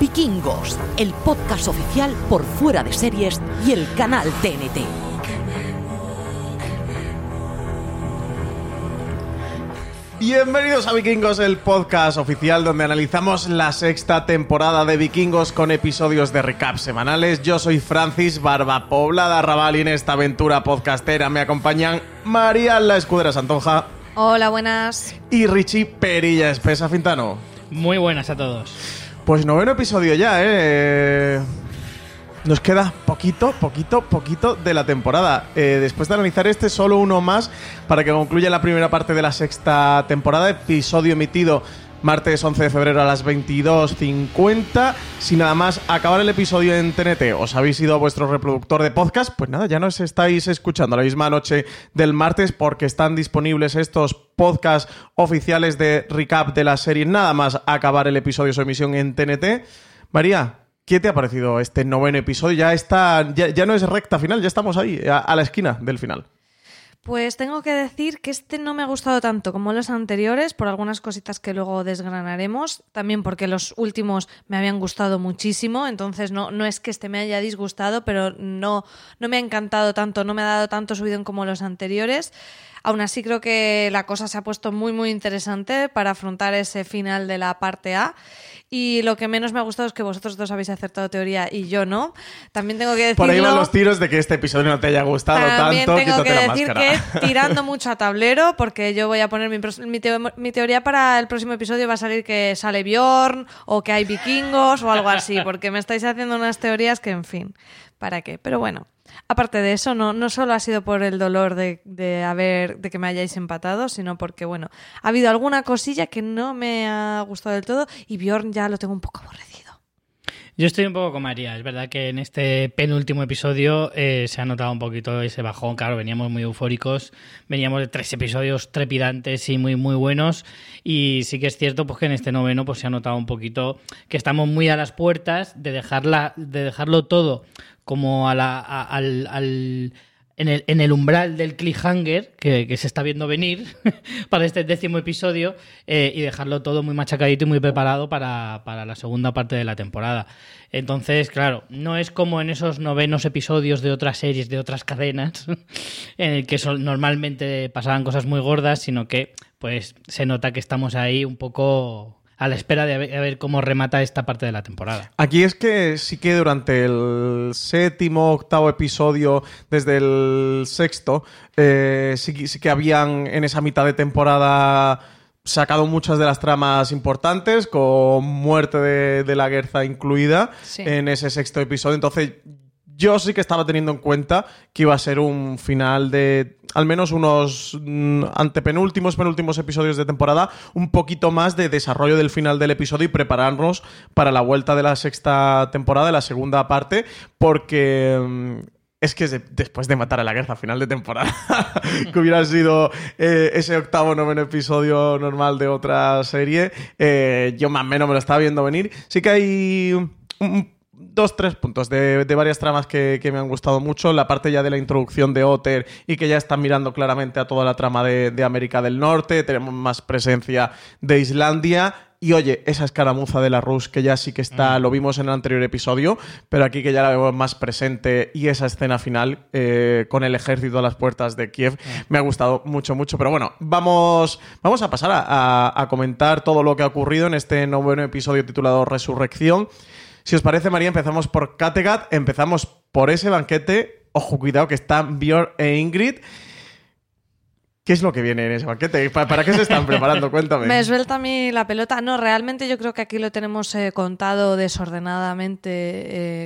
Vikingos, el podcast oficial por fuera de series y el canal TNT. Bienvenidos a Vikingos, el podcast oficial donde analizamos la sexta temporada de Vikingos con episodios de recap semanales. Yo soy Francis Barba Poblada Raval y en esta aventura podcastera me acompañan María La Escudera Santonja Hola, buenas. y Richie Perilla Espesa Fintano. Muy buenas a todos. Pues noveno episodio ya, ¿eh? Nos queda poquito, poquito, poquito de la temporada. Eh, después de analizar este, solo uno más para que concluya la primera parte de la sexta temporada. Episodio emitido martes 11 de febrero a las 22.50. Si nada más acabar el episodio en TNT os habéis ido a vuestro reproductor de podcast, pues nada, ya nos estáis escuchando la misma noche del martes porque están disponibles estos podcasts oficiales de recap de la serie nada más acabar el episodio su emisión en TNT. María, ¿qué te ha parecido este noveno episodio? Ya está, ya, ya no es recta final, ya estamos ahí, a la esquina del final. Pues tengo que decir que este no me ha gustado tanto como los anteriores, por algunas cositas que luego desgranaremos, también porque los últimos me habían gustado muchísimo, entonces no, no es que este me haya disgustado, pero no, no me ha encantado tanto, no me ha dado tanto subidón como los anteriores. Aún así creo que la cosa se ha puesto muy muy interesante para afrontar ese final de la parte A. Y lo que menos me ha gustado es que vosotros dos habéis acertado teoría y yo no. También tengo que decirlo. Por ahí van los tiros de que este episodio no te haya gustado También tanto, tengo que la decir máscara. que tirando mucho a tablero, porque yo voy a poner mi, pros- mi teo- mi teoría para el próximo episodio va a salir que sale Bjorn o que hay vikingos o algo así, porque me estáis haciendo unas teorías que, en fin, ¿para qué? Pero bueno, aparte de eso, no, no solo ha sido por el dolor de, de haber, de que me hayáis empatado, sino porque, bueno, ha habido alguna cosilla que no me ha gustado del todo y Bjorn ya lo tengo un poco aborrecido. Yo estoy un poco con María. Es verdad que en este penúltimo episodio eh, se ha notado un poquito ese bajón. Claro, veníamos muy eufóricos. Veníamos de tres episodios trepidantes y muy, muy buenos. Y sí que es cierto pues, que en este noveno pues, se ha notado un poquito que estamos muy a las puertas de, dejarla, de dejarlo todo como a la, a- al- al en el, en el umbral del cliffhanger que, se está viendo venir para este décimo episodio eh, y dejarlo todo muy machacadito y muy preparado para, para la segunda parte de la temporada. Entonces, claro, no es como en esos novenos episodios de otras series, de otras cadenas, en el que sol- normalmente pasaban cosas muy gordas, sino que pues se nota que estamos ahí un poco a la espera de ver, a ver cómo remata esta parte de la temporada. Aquí es que sí que durante el séptimo, octavo episodio, desde el sexto, eh, sí, que- sí que habían en esa mitad de temporada sacado muchas de las tramas importantes, con muerte de, de la Guerza incluida Sí. en ese sexto episodio. Entonces, yo sí que estaba teniendo en cuenta que iba a ser un final de al menos unos mm, antepenúltimos, penúltimos episodios de temporada, un poquito más de desarrollo del final del episodio y prepararnos para la vuelta de la sexta temporada, de la segunda parte, porque... mm, es que es de- después de matar a la guerra final de temporada, que hubiera sido eh, ese octavo noveno episodio normal de otra serie, eh, yo más o menos me lo estaba viendo venir. Sí que hay un- dos, tres puntos de, de varias tramas que, que me han gustado mucho. La parte ya de la introducción de Otter y que ya están mirando claramente a toda la trama de, de América del Norte. Tenemos más presencia de Islandia. Y oye, esa escaramuza de la Rus que ya sí que está, lo vimos en el anterior episodio, pero aquí que ya la vemos más presente y esa escena final eh, con el ejército a las puertas de Kiev me ha gustado mucho, mucho. Pero bueno, vamos, vamos a pasar a, a- a comentar todo lo que ha ocurrido en este noveno episodio titulado Resurrección. Si os parece, María, empezamos por Kattegat, empezamos por ese banquete. Ojo, cuidado, que están Björn e Ingrid. ¿Qué es lo que viene en ese banquete? ¿Pa- ¿Para qué se están preparando? Cuéntame. Me suelta a mí la pelota. No, realmente yo creo que aquí lo tenemos eh, contado desordenadamente,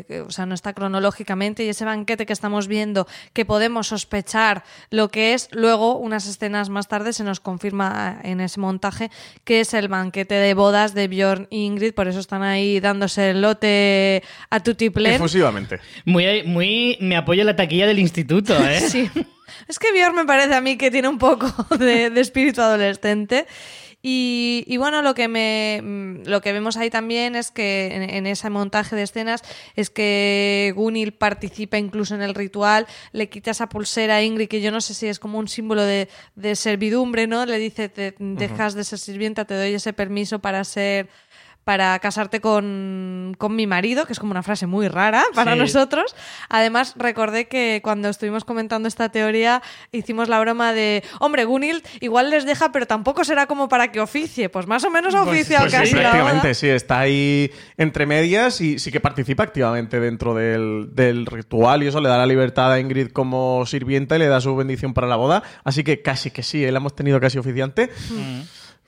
eh, o sea, no está cronológicamente y ese banquete que estamos viendo, que podemos sospechar lo que es, luego unas escenas más tarde se nos confirma en ese montaje que es el banquete de bodas de Bjorn e Ingrid, por eso están ahí dándose el lote a Tutiplén. Efusivamente. Muy, muy. Me apoyo la taquilla del instituto, ¿eh? Sí. Es que Bjorn me parece a mí que tiene un poco de, de espíritu adolescente. Y, y bueno, lo que me mm, lo que vemos ahí también es que en, en ese montaje de escenas es que Gunil participa incluso en el ritual, le quita esa pulsera a Ingrid, que yo no sé si es como un símbolo de, de servidumbre, ¿no? Le dice, te dejas de ser sirvienta, te doy ese permiso para ser para casarte con, con mi marido, que es como una frase muy rara para Sí. nosotros. Además, recordé que cuando estuvimos comentando esta teoría, hicimos la broma de, hombre, Gunil igual les deja, pero tampoco será como para que oficie. Pues más o menos oficia Pues sí, casi la prácticamente, boda. sí, está ahí entre medias y sí que participa activamente dentro del, del ritual y eso le da la libertad a Ingrid como sirvienta y le da su bendición para la boda. Así que casi que sí, la hemos tenido casi oficiante.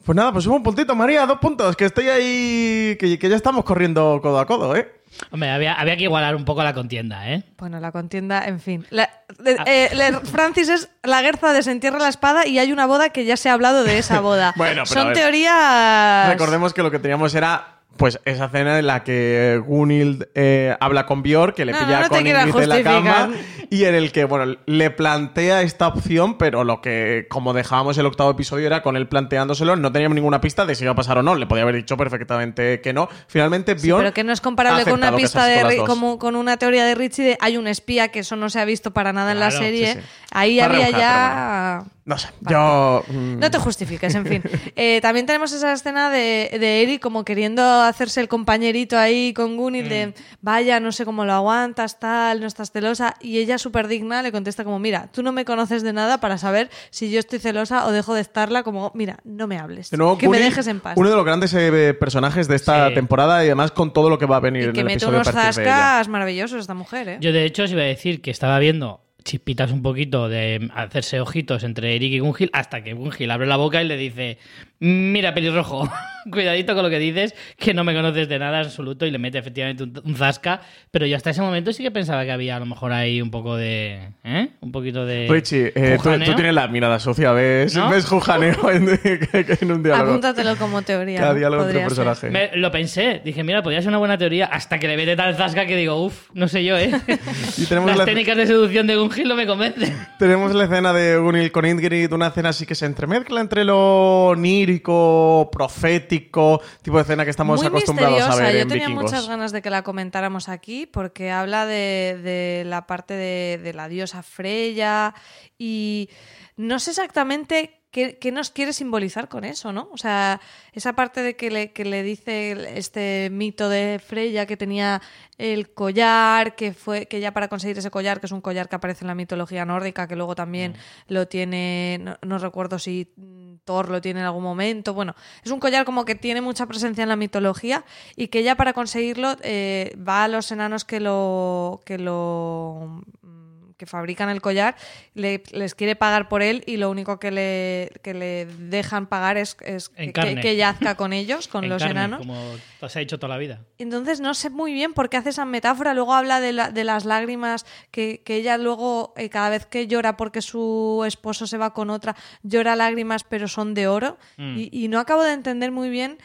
Pues nada, pues un puntito, María, dos puntos, que estoy ahí, que, que ya estamos corriendo codo a codo, ¿eh? Hombre, había, había que igualar un poco la contienda, ¿eh? Bueno, la contienda, en fin. La- de- eh, le- Francis es la guerza desentierra la espada y hay una boda que ya se ha hablado de esa boda. Bueno, pero a Son teorías... Recordemos que lo que teníamos era pues esa escena en la que Gunhild eh, habla con Björk, que le No, pilla no, no te con Ingrid en la cama, y en el que, bueno, le plantea esta opción, pero lo que, como dejábamos el octavo episodio, era con él planteándoselo, no teníamos ninguna pista de si iba a pasar o no, le podía haber dicho perfectamente que no. Finalmente, Sí, Björk pero que no es comparable con una pista de como con una teoría de Richie de hay un espía que eso no se ha visto para nada en la serie. sí, sí. Ahí había ya No sé, yo... mm, no te justifiques, en fin. Eh, también tenemos esa escena de, de Eric como queriendo hacerse el compañerito ahí con Gunil Mm. de vaya, no sé cómo lo aguantas, tal, no estás celosa. Y ella súper digna le contesta como, mira, tú no me conoces de nada para saber si yo estoy celosa o dejo de estarla, como, mira, no me hables. de nuevo, que me dejes en paz. Uno de los grandes eh, personajes de esta Sí. temporada y además con todo lo que va a venir y en que el mete episodio unos zascas maravillosos esta mujer, ¿eh? Yo, de hecho, os iba a decir que estaba viendo chispitas un poquito de hacerse ojitos entre Eric y Gungil hasta que Gungil abre la boca y le dice mira pelirrojo cuidadito con lo que dices que no me conoces de nada en absoluto y le mete efectivamente un, un zasca pero yo hasta ese momento sí que pensaba que había a lo mejor ahí un poco de ¿eh? un poquito de Richie, eh, tú, tienes la mirada sucia, ¿ves? ¿No? ¿Ves jujaneo en, en un diálogo? Apúntatelo como teoría. Cada diálogo entre. Me- lo pensé, dije, mira, podría ser una buena teoría hasta que le mete tal zasca que digo, uff, no sé yo, ¿eh? Y tenemos Las la- técnicas de seducción de Gungil no me convencen. Tenemos la escena de Gunil con Ingrid, una escena así que se entremezcla entre lo onírico, profético, tipo de escena que estamos Muy acostumbrados a ver Yo en tenía Vikingos. muchas ganas de que la comentáramos aquí porque habla de, de la parte de, de la diosa Freya y no sé exactamente qué, qué nos quiere simbolizar con eso, ¿no? O sea, esa parte de que le, que le dice este mito de Freya que tenía el collar, que fue que ya para conseguir ese collar, que es un collar que aparece en la mitología nórdica, que luego también lo tiene, no, no recuerdo si mm, Thor lo tiene en algún momento. Bueno, es un collar como que tiene mucha presencia en la mitología y que ya para conseguirlo eh, va a los enanos que lo que lo mm, que fabrican el collar, le- les quiere pagar por él y lo único que le, que le dejan pagar es, es que, que yazca con ellos, con En los carne, enanos. Como se ha dicho toda la vida. Entonces no sé muy bien por qué hace esa metáfora. Luego habla de, la- de las lágrimas que, que ella luego, eh, cada vez que llora porque su esposo se va con otra, llora lágrimas pero son de oro. Mm. Y, y no acabo de entender muy bien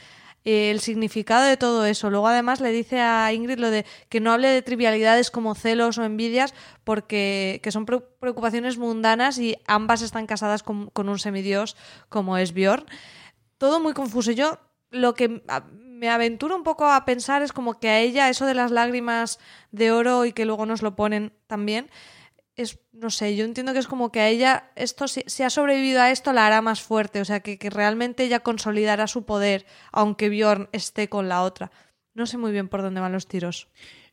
el significado de todo eso. Luego además le dice a Ingrid lo de que no hable de trivialidades como celos o envidias porque que son pre- preocupaciones mundanas y ambas están casadas con, un semidios como es Bjorn todo muy confuso. Yo lo que me aventuro un poco a pensar es como que a ella eso de las lágrimas de oro y que luego nos lo ponen también es, no sé, yo entiendo que es como que a ella esto, si, ha sobrevivido a esto, la hará más fuerte, o sea, que, que realmente ella consolidará su poder, aunque Bjorn esté con la otra. No sé muy bien por dónde van los tiros.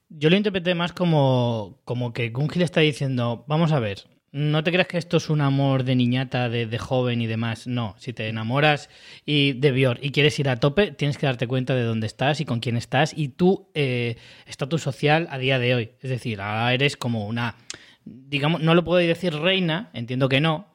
Yo lo interpreté más como, como que Gungil está diciendo, vamos a ver, no te creas que esto es un amor de niñata, de, de joven y demás. No, si te enamoras y de Björn y quieres ir a tope, tienes que darte cuenta de dónde estás y con quién estás y tu eh, estatus social a día de hoy. Es decir, ahora eres como una, digamos, no lo puedo decir reina, entiendo que no,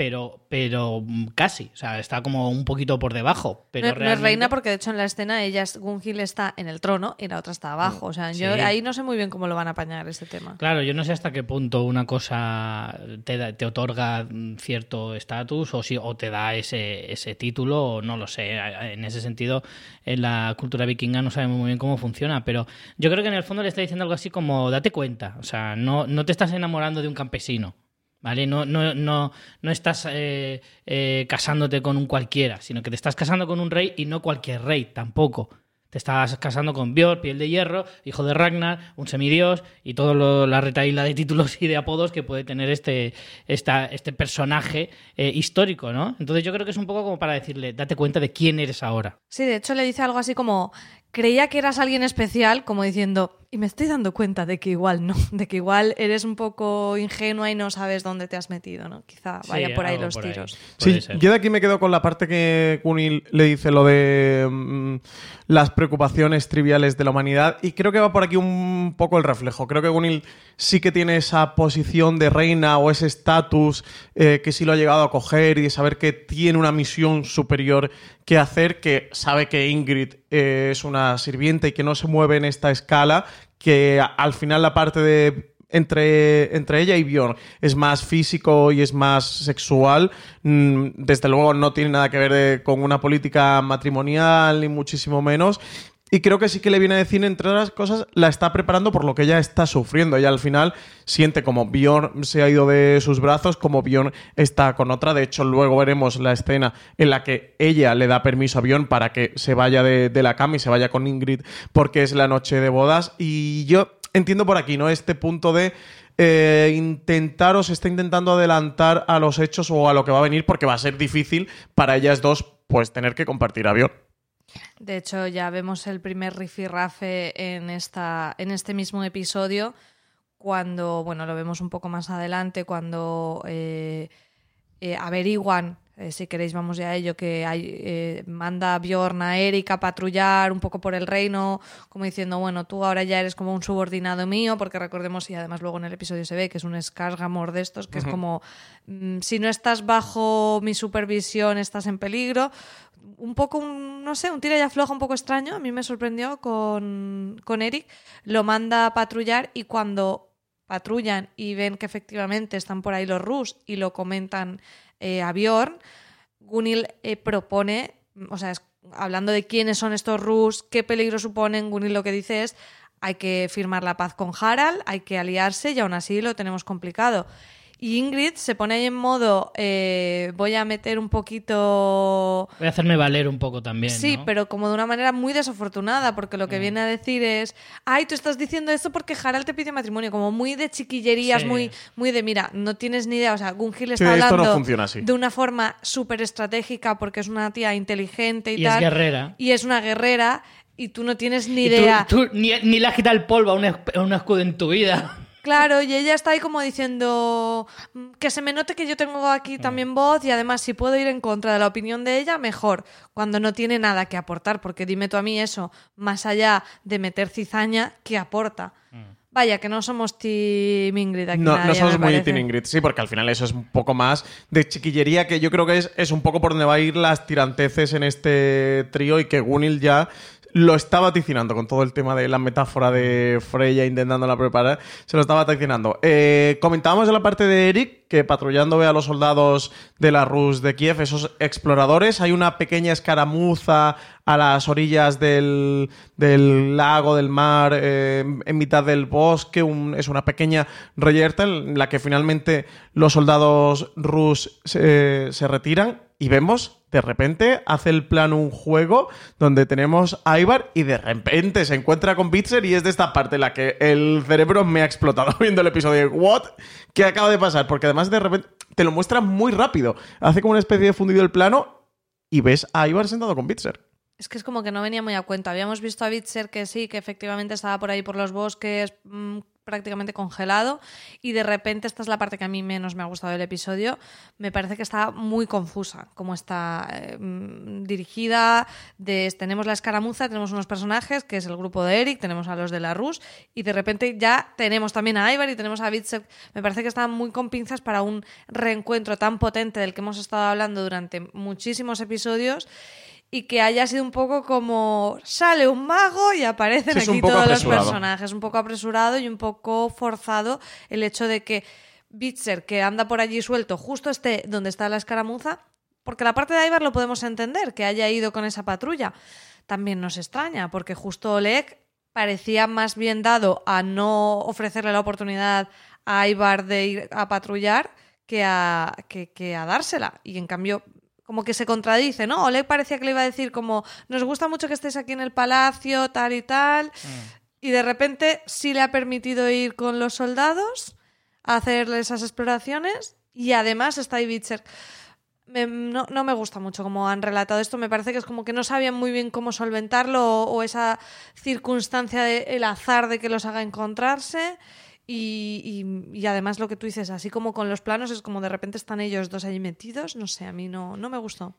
pero, pero mm, casi. O sea, está como un poquito por debajo. Pero no, no es realmente- reina porque de hecho en la escena ella, es- Gunhild está en el trono y la otra está abajo. O sea, yo Sí. ahí no sé muy bien cómo lo van a apañar este tema. Claro, yo no sé hasta qué punto una cosa te, da- te otorga mm, cierto estatus o, si, o te da ese, ese título, o no lo sé. En ese sentido, en la cultura vikinga no sabemos muy bien cómo funciona, pero yo creo que en el fondo le está diciendo algo así como date cuenta, o sea, no, no te estás enamorando de un campesino. ¿Vale? No, no, no, no estás eh, eh, casándote con un cualquiera, sino que te estás casando con un rey y no cualquier rey tampoco. Te estás casando con Björn, piel de hierro, hijo de Ragnar, un semidios y toda la retaíla de títulos y de apodos que puede tener este, este personaje eh, histórico, ¿no? Entonces yo creo que es un poco como para decirle, date cuenta de quién eres ahora. Sí, de hecho le dice algo así como, creía que eras alguien especial, como diciendo, y me estoy dando cuenta de que igual no, de que igual eres un poco ingenua y no sabes dónde te has metido, ¿no? Quizá vaya Sí, por ahí los por tiros. Sí, ser. yo de aquí me quedo con la parte que Kunil le dice lo de mm, las preocupaciones triviales de la humanidad y creo que va por aquí un poco el reflejo. Creo que Kunil sí que tiene esa posición de reina o ese estatus eh, que sí lo ha llegado a coger y de saber que tiene una misión superior que hacer, que sabe que Ingrid eh, es una sirvienta y que no se mueve en esta escala, que al final la parte de entre, entre ella y Bjorn es más físico y es más sexual. Mm, Desde luego no tiene nada que ver eh, con una política matrimonial, ni muchísimo menos. Y creo que sí que le viene a decir, entre otras cosas, la está preparando por lo que ella está sufriendo. Ella al final siente como Bjorn se ha ido de sus brazos, como Bjorn está con otra. De hecho, luego veremos la escena en la que ella le da permiso a Bjorn para que se vaya de, la cama y se vaya con Ingrid porque es la noche de bodas. Y yo entiendo por aquí, ¿no? Este punto de eh, intentar o se está intentando adelantar a los hechos o a lo que va a venir porque va a ser difícil para ellas dos pues tener que compartir avión. De hecho, ya vemos el primer rifirrafe en, esta, en este mismo episodio, cuando, bueno, lo vemos un poco más adelante, cuando eh, eh, averiguan, eh, si queréis vamos ya a ello, que hay, eh, manda Bjorn a Eric a patrullar un poco por el reino, como diciendo, bueno, tú ahora ya eres como un subordinado mío, porque recordemos, y además luego en el episodio se ve que es un escargamor de estos, que es como, mm, si no estás bajo mi supervisión, estás en peligro. Un poco, un, no sé, un tira y afloja un poco extraño, a mí me sorprendió con, con Eric, lo manda a patrullar y cuando patrullan y ven que efectivamente están por ahí los Rus y lo comentan eh, a Bjorn, Gunil eh, propone, o sea, es- hablando de quiénes son estos Rus, qué peligro suponen, Gunil lo que dice es hay que firmar la paz con Harald, hay que aliarse y aún así lo tenemos complicado. Y Ingrid se pone ahí en modo, eh, voy a meter un poquito Voy a hacerme valer un poco también. Sí, ¿no? pero como de una manera muy desafortunada, porque lo que Mm. viene a decir es, ay, tú estás diciendo esto porque Harald te pide matrimonio, como muy de chiquillerías, Sí. muy, muy de, mira, no tienes ni idea, o sea, Gunhild Sí, está hablando funciona así. de una forma súper estratégica porque es una tía inteligente y, Y es tal. guerrera. Y es una guerrera y tú no tienes ni Y tú- idea. tú ni, ni le has quitado el polvo a un, esc- a un escudo en tu vida. Claro, y ella está ahí como diciendo "Mm, que se me note que yo tengo aquí Mm. también voz y además si puedo ir en contra de la opinión de ella, mejor, cuando no tiene nada que aportar, porque dime tú a mí eso, más allá de meter cizaña, ¿qué aporta? Mm. Vaya, que no somos Team Ingrid aquí No, nadie, no somos muy. Team Ingrid, sí, porque al final eso es un poco más de chiquillería, que yo creo que es, es un poco por donde va a ir las tiranteces en este trío y que Gunil ya lo está vaticinando con todo el tema de la metáfora de Freya intentándola preparar, se lo está vaticinando. Eh, comentábamos en la parte de Eric que patrullando ve a los soldados de la Rus de Kiev, esos exploradores, hay una pequeña escaramuza a las orillas del, del lago, del mar, eh, en mitad del bosque, es una pequeña reyerta en la que finalmente los soldados rus se, se retiran y vemos, de repente, hace el plan un juego donde tenemos a Ivar y de repente se encuentra con Bitzer y es de esta parte la que el cerebro me ha explotado viendo el episodio. ¿What? ¿Qué acaba de pasar? Porque además de repente te lo muestra muy rápido. Hace como una especie de fundido el plano y ves a Ivar sentado con Bitzer. Es que es como que no venía muy a cuenta. Habíamos visto a Bitzer que sí, que efectivamente estaba por ahí por los bosques mm, prácticamente congelado y de repente esta es la parte que a mí menos me ha gustado del episodio. Me parece que está muy confusa, como está eh, mm, dirigida. De, tenemos la escaramuza, tenemos unos personajes, que es el grupo de Eric, tenemos a los de la Rus y de repente ya tenemos también a Ivar y tenemos a Bitzer. Me parece que están muy con pinzas para un reencuentro tan potente del que hemos estado hablando durante muchísimos episodios y que haya sido un poco como sale un mago y aparecen Sí, aquí todos los personajes. Un poco apresurado y un poco forzado el hecho de que Bitzer, que anda por allí suelto, justo esté donde está la escaramuza, porque la parte de Ivar lo podemos entender, que haya ido con esa patrulla. También nos extraña, porque justo Oleg parecía más bien dado a no ofrecerle la oportunidad a Ivar de ir a patrullar que a, que, que a dársela. Y en cambio, como que se contradice, ¿no? Oleg parecía que le iba a decir como, nos gusta mucho que estés aquí en el palacio, tal y tal. Y de repente sí le ha permitido ir con los soldados a hacer esas exploraciones. Y además está ahí Bitzer. Me- no, no me gusta mucho cómo han relatado esto. Me parece que es como que no sabían muy bien cómo solventarlo o, o esa circunstancia del azar de que los haga encontrarse. Y, y- además lo que tú dices, así como con los planos, es como de repente están ellos dos allí metidos. No sé, a mí no, no me gustó.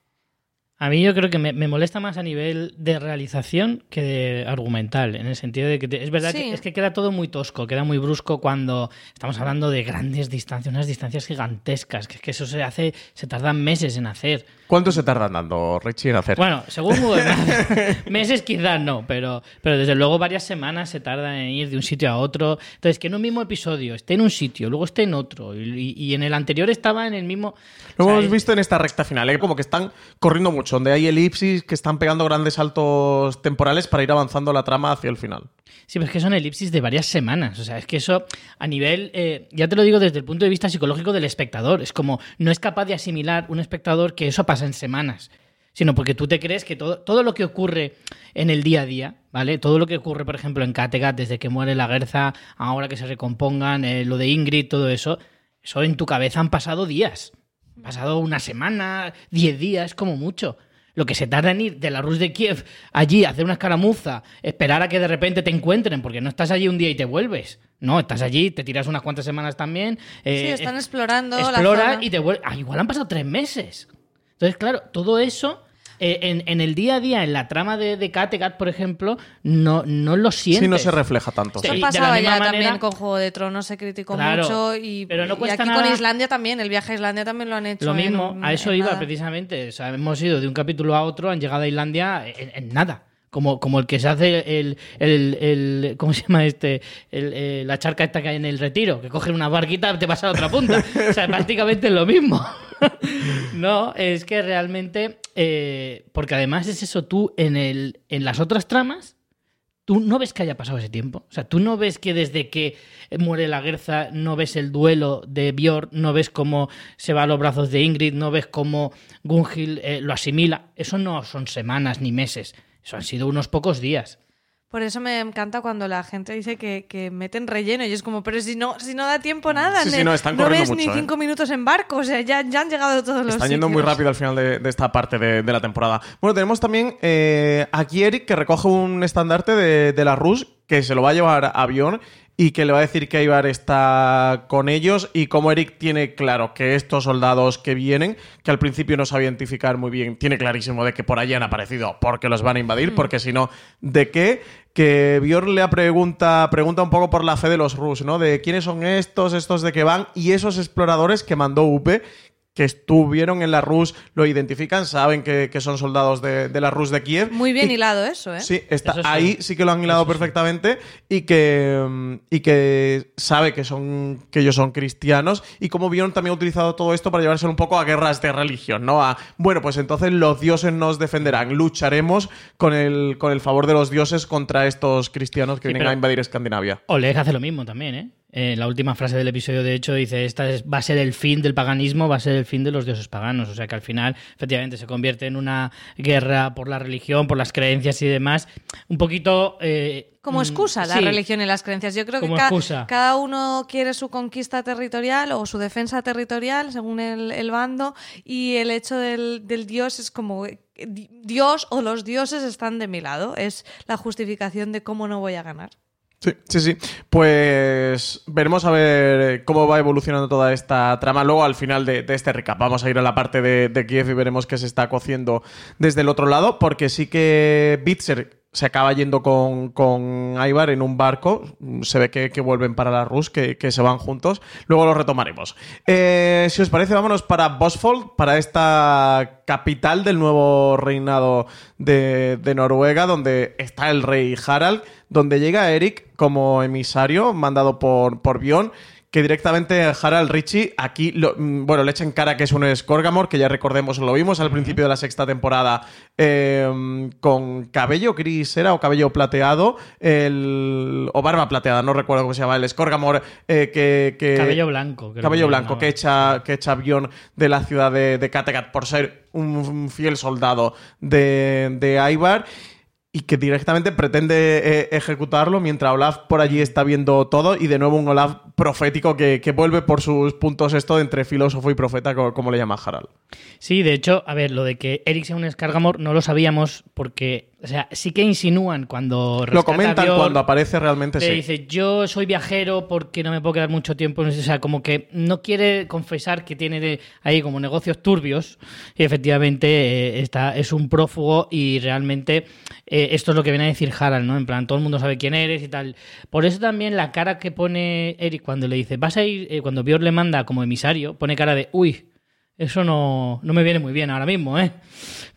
A mí yo creo que me, me molesta más a nivel de realización que de argumental, en el sentido de que te- es verdad Sí. que es que queda todo muy tosco, queda muy brusco cuando estamos hablando de grandes distancias, unas distancias gigantescas, que es que eso se hace, se tardan meses en hacer. ¿Cuánto se tardan dando, Richie, en hacer? Bueno, según Google Maps, meses quizás no, pero, pero desde luego varias semanas se tarda en ir de un sitio a otro. Entonces, que en un mismo episodio esté en un sitio, luego esté en otro, y, y en el anterior estaba en el mismo... Lo o sea, hemos es- visto en esta recta final, ¿eh? como que están corriendo mucho, donde hay elipsis, que están pegando grandes saltos temporales para ir avanzando la trama hacia el final. Sí, pero es que son elipsis de varias semanas. O sea, es que eso a nivel, eh, ya te lo digo desde el punto de vista psicológico del espectador. Es como no es capaz de asimilar un espectador que eso pasa en semanas. Sino porque tú te crees que todo, todo lo que ocurre en el día a día, ¿vale? Todo lo que ocurre, por ejemplo, en Kattegat, desde que muere la Guerza, ahora que se recompongan, eh, lo de Ingrid, todo eso, eso en tu cabeza han pasado días. Pasado una semana, diez días, como mucho. Lo que se tarda en ir de la Rus de Kiev allí, hacer una escaramuza, esperar a que de repente te encuentren, porque no estás allí un día y te vuelves. No, estás allí, te tiras unas cuantas semanas también. eh, sí, están explorando la Explora zona. y te vuelves. Ah, igual han pasado tres meses. Entonces, claro, todo eso. Eh, en, en el día a día, en la trama de, de Kattegat, por ejemplo, no, no lo sientes. Sí, no se refleja tanto. Sí, pasaba ya manera- también con Juego de Tronos, se criticó Claro, mucho y, pero no y cuesta aquí nada- con Islandia también, el viaje a Islandia también lo han hecho. Lo mismo, en- a eso iba nada. precisamente. O sea, hemos ido de un capítulo a otro, han llegado a Islandia en, en nada. Como, como el que se hace el, el, el- ¿cómo se llama este? El, eh, la charca esta que hay en el retiro, que cogen una barquita te vas a la otra punta. O sea, prácticamente es lo mismo. no, es que realmente, eh, porque además es eso, tú en, el, en las otras tramas, tú no ves que haya pasado ese tiempo. O sea, tú no ves que desde que muere la Guerza, no ves el duelo de Björn, no ves cómo se va a los brazos de Ingrid, no ves cómo Gunhild eh, lo asimila. Eso no son semanas ni meses. Eso han sido unos pocos días. Por eso me encanta cuando la gente dice que, que meten relleno y es como, pero si no, si no da tiempo nada, Sí, sí, ne- no, están ves mucho, ni ¿eh? cinco minutos en barco, o sea, ya, ya han llegado todos los Están yendo muy rápido al final de, de esta parte de, de la temporada. Bueno, tenemos también eh, aquí Eric que recoge un estandarte de, de la Rus que se lo va a llevar a Bjorn y que le va a decir que Ivar está con ellos y como Eric tiene claro que estos soldados que vienen, que al principio no sabe identificar muy bien, tiene clarísimo de que por allí han aparecido porque los van a invadir, porque si no, ¿de qué? Que Bjorn le pregunta, pregunta un poco por la fe de los Rus, ¿no? De quiénes son estos, estos de qué van y esos exploradores que mandó Upe que estuvieron en la Rus, lo identifican, saben que, que son soldados de, de la Rus de Kiev. Muy bien Y- hilado eso, ¿eh? Sí, está, Eso sí. ahí sí que lo han hilado Eso sí. perfectamente y que, y que sabe que, son, que ellos son cristianos y como vieron también ha utilizado todo esto para llevarse un poco a guerras de religión, ¿no? A, bueno, pues entonces los dioses nos defenderán, lucharemos con el, con el favor de los dioses contra estos cristianos que Sí, vienen a invadir Escandinavia. Oleg hace lo mismo también, ¿eh? Eh, la última frase del episodio, de hecho, dice, esta es- va a ser el fin del paganismo, va a ser el fin de los dioses paganos. O sea que al final, efectivamente, se convierte en una guerra por la religión, por las creencias y demás. Un poquito... eh, Como mm, excusa la sí. religión y las creencias. Yo creo que ca- cada uno quiere su conquista territorial o su defensa territorial, según el, el bando, y el hecho del, del dios es como eh, di- Dios o los dioses están de mi lado. Es la justificación de cómo no voy a ganar. Sí, sí, sí. Pues veremos a ver cómo va evolucionando toda esta trama. Luego, al final de, de este recap, vamos a ir a la parte de, de Kiev y veremos qué se está cociendo desde el otro lado, porque sí que Bitzer se acaba yendo con, con Ivar en un barco. Se ve que, que vuelven para la Rus, que, que se van juntos. Luego lo retomaremos. Eh, si os parece, vámonos para Bosfold, para esta capital del nuevo reinado de, de Noruega, donde está el rey Harald, donde llega Eric como emisario, mandado por, por que directamente Harald Richie aquí, lo- mm, bueno, le echan cara que es un Scorgamor, que ya recordemos, lo vimos al principio de la sexta temporada, eh, con cabello gris, ¿era? O cabello plateado, el, o barba plateada, no recuerdo cómo se llama, el Scorgamor eh, que, que- Cabello blanco. creo Cabello que blanco, que echa, que echa avión de la ciudad de, de Kattegat por ser un fiel soldado de, de Ivar y que directamente pretende eh, ejecutarlo mientras Olaf por allí está viendo todo y de nuevo un Olaf profético que, que vuelve por sus puntos esto entre filósofo y profeta, co- como, le llama Harald. Sí, de hecho, a ver, lo de que Eric sea un escargamor no lo sabíamos porque, o sea, sí que insinúan cuando Lo comentan Bjorn, cuando aparece realmente, le sí. dice, yo soy viajero porque no me puedo quedar mucho tiempo. O sea, como que no quiere confesar que tiene de ahí como negocios turbios. Y efectivamente eh, está, es un prófugo y realmente eh, esto es lo que viene a decir Harald, ¿no? En plan, todo el mundo sabe quién eres y tal. Por eso también la cara que pone Eric cuando le dice, vas a ir, eh, cuando Bjorn le manda como emisario, pone cara de, uy, eso no, no me viene muy bien ahora mismo, ¿eh?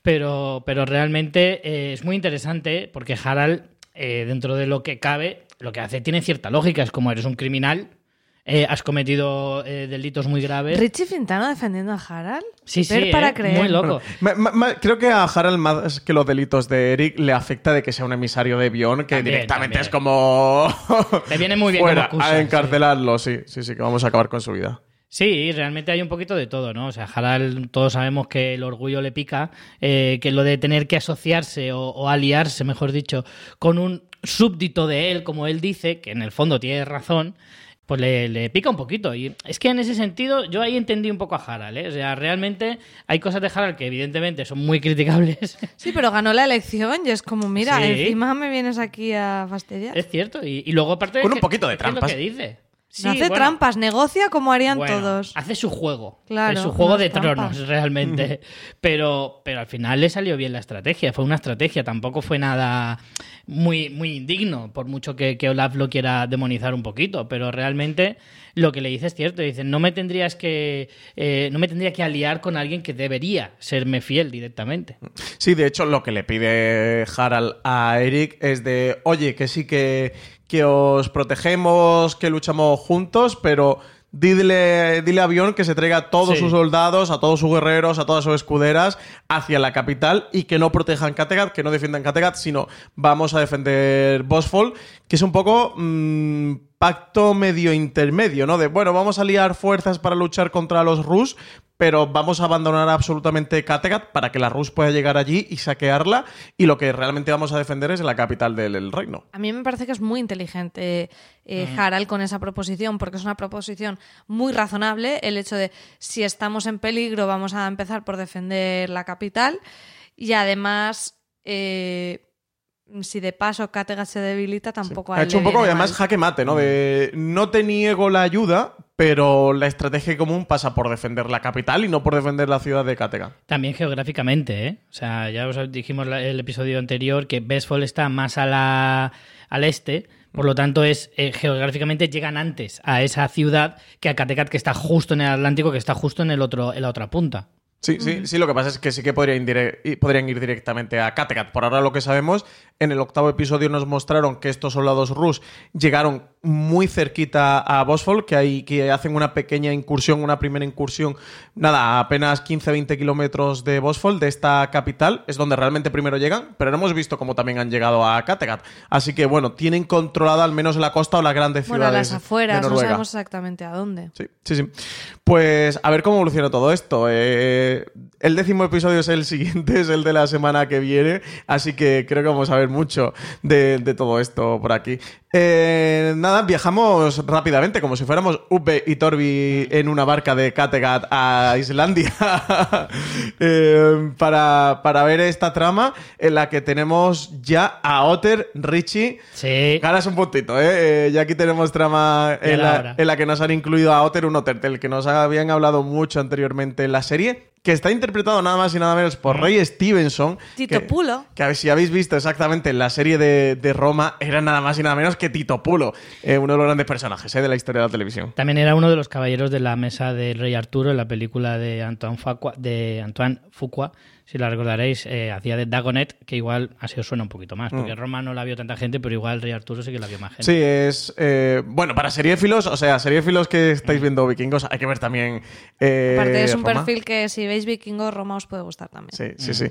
Pero, pero realmente eh, es muy interesante porque Harald, eh, dentro de lo que cabe, lo que hace tiene cierta lógica. Es como eres un criminal, eh, has cometido eh, delitos muy graves. Richie Fintano defendiendo a Harald. Sí, sí, para eh, creer. muy loco. Ma- ma- ma- creo que a Harald más que los delitos de Eric le afecta de que sea un emisario de Bion, que También, directamente también. es como... Le viene muy bien como Fuera, excusa, a sí. encarcelarlo, sí, sí, sí, que vamos a acabar con su vida. Sí, realmente hay un poquito de todo, ¿no? O sea, Harald, todos sabemos que el orgullo le pica, eh, que lo de tener que asociarse o, o aliarse, mejor dicho, con un súbdito de él, como él dice, que en el fondo tiene razón, pues le, le pica un poquito. Y es que en ese sentido yo ahí entendí un poco a Harald, ¿eh? O sea, realmente hay cosas de Harald que evidentemente son muy criticables. Sí, pero ganó la elección y es como, mira, Sí. encima me vienes aquí a fastidiar. es cierto. Y, y luego aparte... Con un poquito de que es lo trampas. que dice. Sí, no hace bueno. trampas, negocia como harían Bueno, todos. Hace su juego. Claro, Es su juego de tronos, realmente. pero, pero al final le salió bien la estrategia. Fue una estrategia, tampoco fue nada muy, muy indigno, por mucho que, que Olaf lo quiera demonizar un poquito. Pero realmente lo que le dice es cierto. Dice, no me tendrías que. eh, no me tendría que aliar con alguien que debería serme fiel directamente. Sí, de hecho, lo que le pide Harald a Eric es de, oye, que sí que, que os protegemos, que luchamos juntos, pero dile, dile a Bion que se traiga a todos Sí. sus soldados, a todos sus guerreros, a todas sus escuderas hacia la capital y que no protejan Kattegat, que no defiendan Kattegat, sino vamos a defender Bosfall, que es un poco mm, pacto medio intermedio, ¿no? De, bueno, vamos a liar fuerzas para luchar contra los Rus, pero vamos a abandonar absolutamente Kattegat para que la Rus pueda llegar allí y saquearla y lo que realmente vamos a defender es la capital del el reino. A mí me parece que es muy inteligente eh, Harald con esa proposición, porque es una proposición muy razonable. El hecho de si estamos en peligro, vamos a empezar por defender la capital. Y además, eh, si de paso Kattegat se debilita, tampoco a Ha hecho un poco, además, mal. jaque mate, ¿no? De no te niego la ayuda, pero la estrategia común pasa por defender la capital y no por defender la ciudad de Kattegat. También geográficamente, ¿eh? O sea, ya os dijimos el episodio anterior que Bestfall está más a la, al este, por lo tanto es eh, geográficamente llegan antes a esa ciudad que a Kattegat que está justo en el Atlántico, que está justo en el otro en la otra punta. Sí, sí, sí, lo que pasa es que sí que podrían, ir directamente a Kattegat. Por ahora lo que sabemos, en el octavo episodio nos mostraron que estos soldados rus llegaron muy cerquita a Bosfol, que, hay, que hacen una pequeña incursión, una primera incursión, nada, apenas 15-20 kilómetros de Bosfol, de esta capital, es donde realmente primero llegan, pero no hemos visto cómo también han llegado a Kattegat. Así que bueno, tienen controlada al menos la costa o las grandes Bueno, ciudades las afueras, de no sabemos exactamente a dónde. Sí, sí, sí. Pues a ver cómo evoluciona todo esto. Eh, el décimo episodio es el siguiente, es el de la semana que viene, así que creo que vamos a ver mucho de, de todo esto por aquí. Eh, nada, viajamos rápidamente, como si fuéramos Upe y Torbi en una barca de Kattegat a Islandia, eh, para, para ver esta trama en la que tenemos ya a Otter, Richie. Sí. Ganas un puntito, ¿eh? Eh, Ya aquí tenemos trama en la, en la que nos han incluido a Otter, un Otter del que nos habían hablado mucho anteriormente en la serie, que está interpretado nada más y nada menos por Ray Stevenson. Tito que- Pulo. que a ver, si habéis visto exactamente en la serie de, de Roma, era nada más y nada menos que Tito Pulo, eh, uno de los grandes personajes eh, de la historia de la televisión. También era uno de los caballeros de la mesa del rey Arturo en la película de Antoine Fuqua, de Antoine Fuqua si la recordaréis, eh, hacía de Dagonet, que igual así os suena un poquito más, porque Roma no la vio tanta gente, pero igual el rey Arturo sí que la vio más gente. Sí, es. eh, bueno, para seriéfilos, o sea, seriéfilos que estáis viendo vikingos, hay que ver también. eh, Aparte, es un Roma. perfil que si veis vikingos, Roma os puede gustar también. Sí, sí, sí.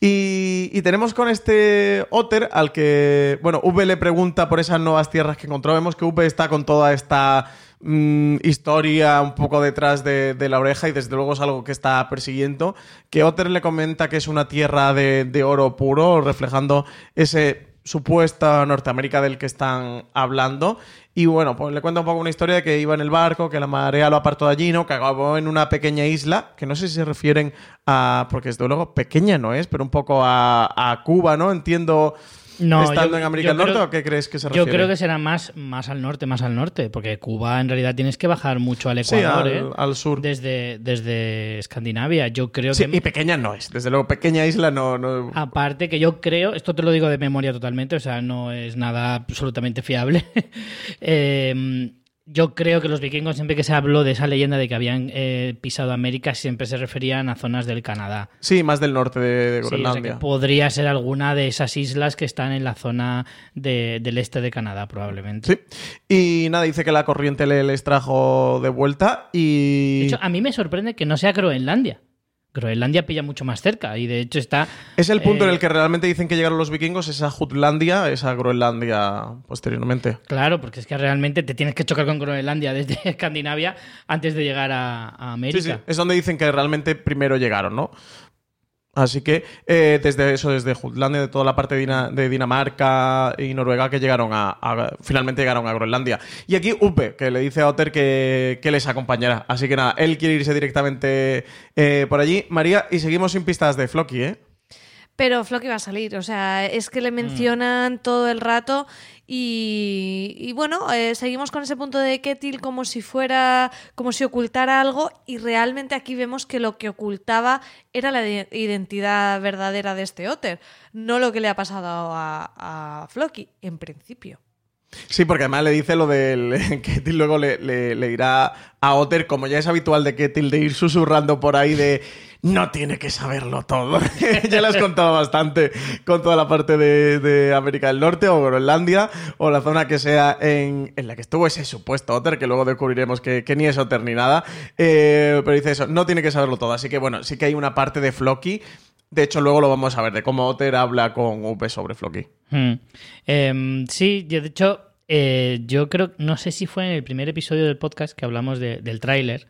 Y, y tenemos con este Otter al que, bueno, V le pregunta por esas nuevas tierras que encontró. Vemos que V está con toda esta mm, historia un poco detrás de, la oreja y desde luego es algo que está persiguiendo. Que Otter le comenta que es una tierra de, oro puro, reflejando ese supuesta Norteamérica del que están hablando. Y bueno, pues le cuenta un poco una historia de que iba en el barco, que la marea lo apartó de allí, ¿no? Que acabó en una pequeña isla, que no sé si se refieren a. Porque desde luego pequeña no es, pero un poco a Cuba, ¿no? Entiendo. No, estando yo- en América yo del Norte creo- o qué crees que se Yo refiere? creo que será más, más al norte, más al norte, porque Cuba en realidad tienes que bajar mucho al Sí, Ecuador, al, ¿eh? al sur. Desde, desde Escandinavia. Yo creo Sí, que. y pequeña no es. Desde luego, pequeña isla no. no... Aparte que yo creo, esto te lo digo de memoria totalmente, o sea, no es nada absolutamente fiable. Eh, yo creo que los vikingos, siempre que se habló de esa leyenda de que habían eh, pisado América, siempre se referían a zonas del Canadá. Sí, más del norte de, de Sí, o sea, Groenlandia. podría ser alguna de esas islas que están en la zona de- del este de Canadá, probablemente. Sí. Y nada, dice que la corriente le les trajo de vuelta y. De hecho, a mí me sorprende que no sea Groenlandia. Groenlandia pilla mucho más cerca y de hecho está. Es el punto eh, en el que realmente dicen que llegaron los vikingos, esa Jutlandia, esa Groenlandia posteriormente. Claro, porque es que realmente te tienes que chocar con Groenlandia desde Escandinavia antes de llegar a, a América. Sí, sí. Es donde dicen que realmente primero llegaron, ¿no? Así que eh, desde eso, desde Jutlandia, de toda la parte de, Dina- de Dinamarca y Noruega, que llegaron a, a- finalmente llegaron a Groenlandia. Y aquí Upe, que le dice a Otter que, que les acompañará. Así que nada, él quiere irse directamente eh, por allí. María, y seguimos sin pistas de Floki, ¿eh? Pero Floki va a salir, o sea, es que le mencionan todo el rato y, bueno, eh, seguimos con ese punto de Ketil como si fuera, como si ocultara algo y realmente aquí vemos que lo que ocultaba era la de- identidad verdadera de este Otter, no lo que le ha pasado a, a Floki, en principio. Sí, porque además le dice lo del Ketil, luego le, le- dirá a Otter, como ya es habitual de Ketil, de ir susurrando por ahí de no tiene que saberlo todo. ya le has contado bastante con toda la parte de, de América del Norte o Groenlandia o la zona que sea en, en la que estuvo ese supuesto Otter, que luego descubriremos que, que ni es Otter ni nada. Eh, pero dice eso, no tiene que saberlo todo. Así que bueno, sí que hay una parte de Floki. De hecho, luego lo vamos a ver, de cómo Otter habla con Upe sobre Floki. Hmm. Em, sí, yo, de hecho, eh, yo creo, no sé si fue en el primer episodio del podcast que hablamos de- del tráiler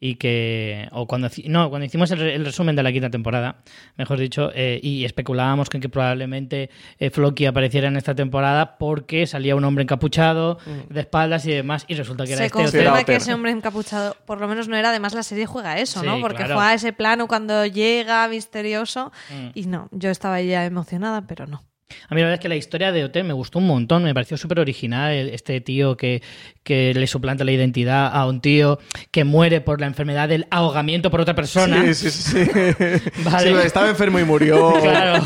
y que, o cuando, no, cuando hicimos el, re- el resumen de la quinta temporada, mejor dicho, eh, y especulábamos con que probablemente eh, Floki apareciera en esta temporada porque salía un hombre encapuchado, de espaldas y demás, y resulta que era Se este confirma que ese hombre encapuchado, por lo menos no era, además la serie juega eso, ¿no? Porque claro. juega ese plano cuando llega misterioso Mm. y no, yo estaba ya emocionada, pero no. A mí la verdad es que la historia de Oter me gustó un montón, me pareció súper original este tío que, que le suplanta la identidad a un tío que muere por la enfermedad del ahogamiento por otra persona. Sí, sí, sí. Vale. Sí, estaba enfermo y murió. Claro,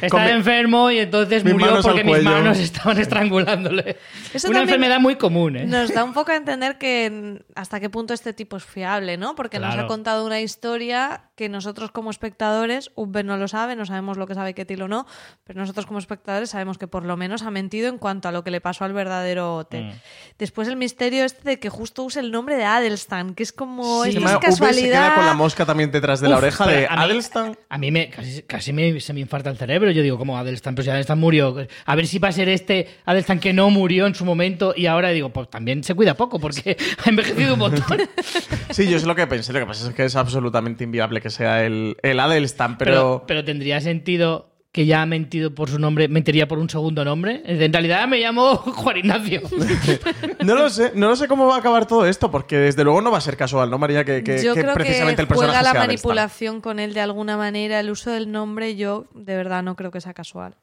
estaba mi- enfermo y entonces mis murió porque mis manos estaban estrangulándole. Eso Una enfermedad muy común, ¿eh? Nos da un poco a entender que hasta qué punto este tipo es fiable, ¿no? Porque nos Claro. ha contado una historia que nosotros como espectadores, Ubbe no lo sabe, no sabemos lo que sabe Ketil o no, pero nosotros como espectadores sabemos que por lo menos ha mentido en cuanto a lo que le pasó al verdadero Ote. Mm. Después el misterio este de que justo use el nombre de Adelstan, que es como Sí. esto Encima, es Uwe se queda casualidad. con la mosca también detrás de la oreja de a mí- Adelstan. A mí me, casi, casi me, se me infarta el cerebro. Yo digo, ¿cómo Adelstan? Pero si Adelstan murió. A ver si va a ser este Adelstan que no murió en su momento y ahora digo, pues también se cuida poco porque ha envejecido un montón. Sí, yo es lo que pensé. Lo que pasa es que es absolutamente inviable que sea el, el Adelstan, pero, pero. pero tendría sentido que ya ha mentido por su nombre, mentiría por un segundo nombre. En realidad me llamo Juan Ignacio. No lo sé, no lo sé cómo va a acabar todo esto, porque desde luego no va a ser casual, ¿no, María? Que, que- yo que creo precisamente que el personaje juega la manipulación con él de alguna manera, el uso del nombre, yo de verdad no creo que sea casual.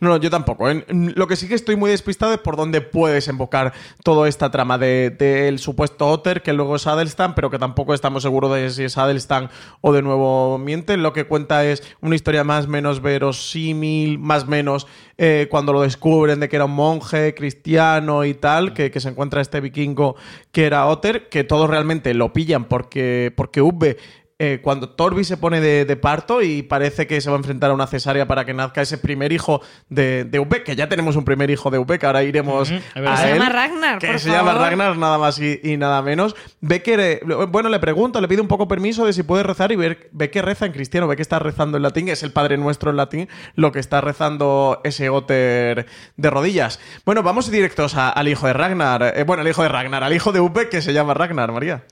No, no, yo tampoco. ¿eh? Lo que sí que estoy muy despistado es por dónde puede desembocar toda esta trama de- del supuesto Otter, que luego es Adelstan, pero que tampoco estamos seguros de si es Adelstan o de nuevo miente. Lo que cuenta es una historia más menos verosímil, más menos eh, cuando lo descubren de que era un monje cristiano y tal, que, que se encuentra este vikingo que era Otter, que todos realmente lo pillan porque, porque Ubbe eh, cuando Torbi se pone de, de parto y parece que se va a enfrentar a una cesárea para que nazca ese primer hijo de, de que ya tenemos un primer hijo de que ahora iremos es a. Se él, llama Ragnar, que por se llama. Ragnar, nada más y, y nada menos. Ve que, bueno, le pregunta, le pide un poco permiso de si puede rezar y ver, ve que reza en cristiano, ve que está rezando en latín, es el Padre Nuestro en latín, lo que está rezando ese Otter de rodillas. Bueno, vamos directos a- al hijo de Ragnar, eh, bueno, al hijo de Ragnar, al hijo de Ubbe que se llama Ragnar, María.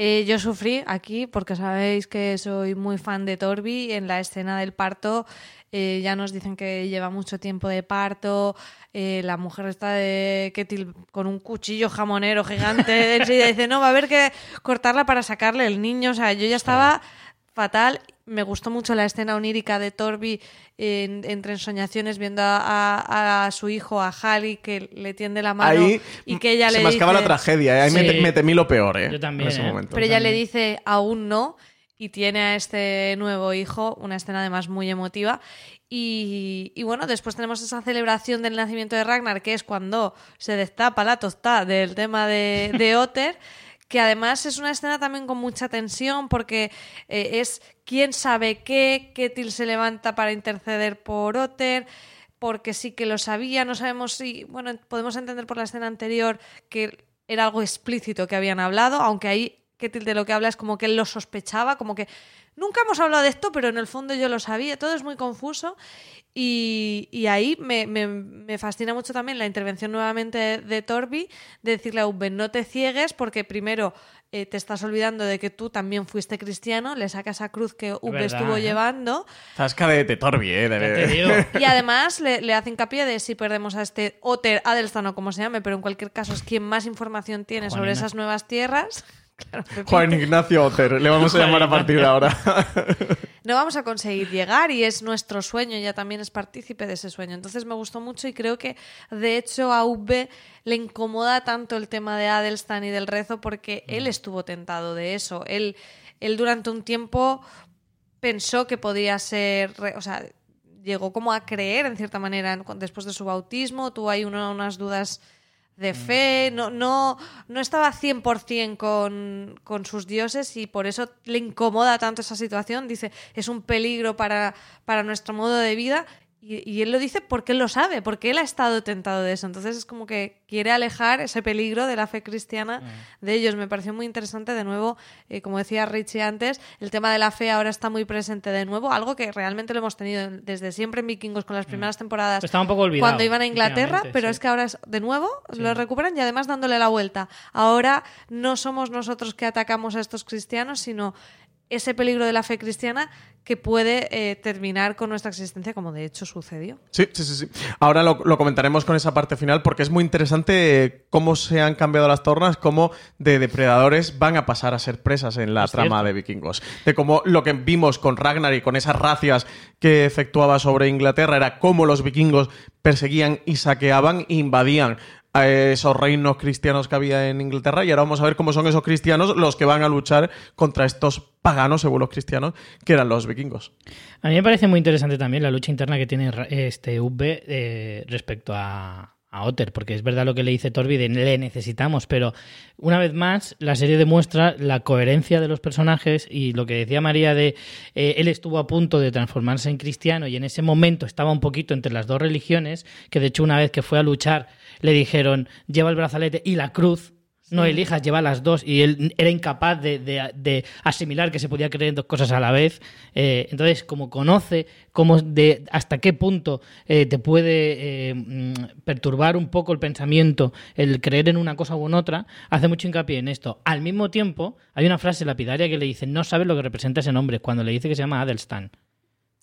Eh, yo sufrí aquí porque sabéis que soy muy fan de Torbi. En la escena del parto eh, ya nos dicen que lleva mucho tiempo de parto. eh, la mujer está de Ketil con un cuchillo jamonero gigante. Enseguida dice, no, va a haber que cortarla para sacarle el niño. O sea, yo ya estaba fatal. Me gustó mucho la escena onírica de Torbi en- entre ensoñaciones viendo a, a- a su hijo, a Hali, que le tiende la mano Ahí y que ella se le mascaba dice... la tragedia, ¿eh? ahí me, Sí. me temí lo peor, ¿eh? Yo también, En ese ¿eh? momento. Pero ella le dice aún no y tiene a este nuevo hijo, una escena además muy emotiva. Y, y bueno, después tenemos esa celebración del nacimiento de Ragnar, que es cuando se destapa la tostada del tema de, de Otter, que además es una escena también con mucha tensión porque eh, es quién sabe qué, Ketil se levanta para interceder por Otter porque sí que lo sabía, no sabemos si, bueno, podemos entender por la escena anterior que era algo explícito que habían hablado, aunque ahí Ketil de lo que habla es como que él lo sospechaba, como que nunca hemos hablado de esto, pero en el fondo yo lo sabía, todo es muy confuso y, y ahí me, me- me fascina mucho también la intervención nuevamente de, de Torbi, de decirle a Ubben, no te ciegues porque primero eh, te estás olvidando de que tú también fuiste cristiano, le sacas esa cruz que Ubbe verdad, estuvo ¿eh? llevando Zasca de, de Torbi, ¿eh? De- te digo. y además le, le hace hincapié de si perdemos a este Otter Adelstan o como se llame, pero en cualquier caso es quien más información tiene Juan sobre esas nuevas tierras. Claro. Juan Ignacio Otter, le vamos a llamar a partir de ahora. no vamos a conseguir llegar y es nuestro sueño, ella también es partícipe de ese sueño. Entonces me gustó mucho y creo que de hecho a V le incomoda tanto el tema de Adelstan y del rezo porque él estuvo tentado de eso. Él, él durante un tiempo pensó que podía ser, o sea, llegó como a creer en cierta manera después de su bautismo, tuvo ahí uno- unas dudas de fe, no, no, no estaba 100% con, con sus dioses y por eso le incomoda tanto esa situación. Dice, es un peligro para, para nuestro modo de vida. Y, y él lo dice porque él lo sabe, porque él ha estado tentado de eso. Entonces es como que quiere alejar ese peligro de la fe cristiana de ellos. Me pareció muy interesante, de nuevo, eh, como decía Richie antes, el tema de la fe ahora está muy presente de nuevo, algo que realmente lo hemos tenido desde siempre en Vikingos con las primeras temporadas Estaba un poco olvidado. cuando iban a Inglaterra, pero sí. es que ahora es de nuevo lo recuperan y además dándole la vuelta. Ahora no somos nosotros que atacamos a estos cristianos, sino ese peligro de la fe cristiana que puede eh, terminar con nuestra existencia, como de hecho sucedió. Sí, sí, sí, sí. Ahora lo, lo comentaremos con esa parte final porque es muy interesante eh, cómo se han cambiado las tornas, cómo de depredadores van a pasar a ser presas en la Es trama cierto. de vikingos. De cómo lo que vimos con Ragnar y con esas racias que efectuaba sobre Inglaterra era cómo los vikingos perseguían y saqueaban e invadían esos reinos cristianos que había en Inglaterra y ahora vamos a ver cómo son esos cristianos los que van a luchar contra estos paganos, según los cristianos, que eran los vikingos. A mí me parece muy interesante también la lucha interna que tiene este Ubbe eh, respecto a, a Otter, porque es verdad lo que le dice Torbi de le necesitamos, pero una vez más la serie demuestra la coherencia de los personajes y lo que decía María de eh, él estuvo a punto de transformarse en cristiano y en ese momento estaba un poquito entre las dos religiones, que de hecho una vez que fue a luchar le dijeron lleva el brazalete y la cruz. No elijas, lleva las dos. Y él era incapaz de, de- de asimilar que se podía creer en dos cosas a la vez. Eh, entonces, como conoce cómo de, hasta qué punto eh, te puede eh, mm, perturbar un poco el pensamiento, el creer en una cosa u en otra, hace mucho hincapié en esto. Al mismo tiempo, hay una frase lapidaria que le dice, no sabes lo que representa ese nombre, cuando le dice que se llama Adelstan.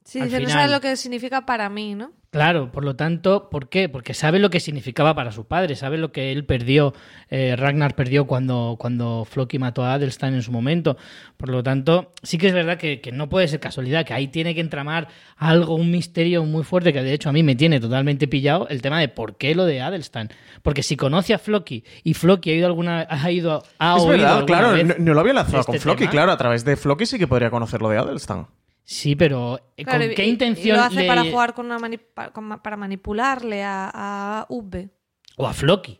Sí, no sabe lo que significa para mí, ¿no? Claro, por lo tanto, ¿por qué? Porque sabe lo que significaba para su padre, sabe lo que él perdió, eh, Ragnar perdió cuando, cuando Floki mató a Adelstein en su momento. Por lo tanto, sí que es verdad que, que no puede ser casualidad, que ahí tiene que entramar algo, un misterio muy fuerte, que de hecho a mí me tiene totalmente pillado el tema de por qué lo de Adelstein. Porque si conoce a Floki y Floki ha ido alguna, ha ido, ha es oído verdad, claro, no, no lo había lanzado con este Floki, tema. claro, a través de Floki sí que podría conocer lo de Adelstan. Sí, pero eh, Claro, ¿con qué y- intención Y lo hace le- para jugar con una mani- para manipularle a, a V. o a Floki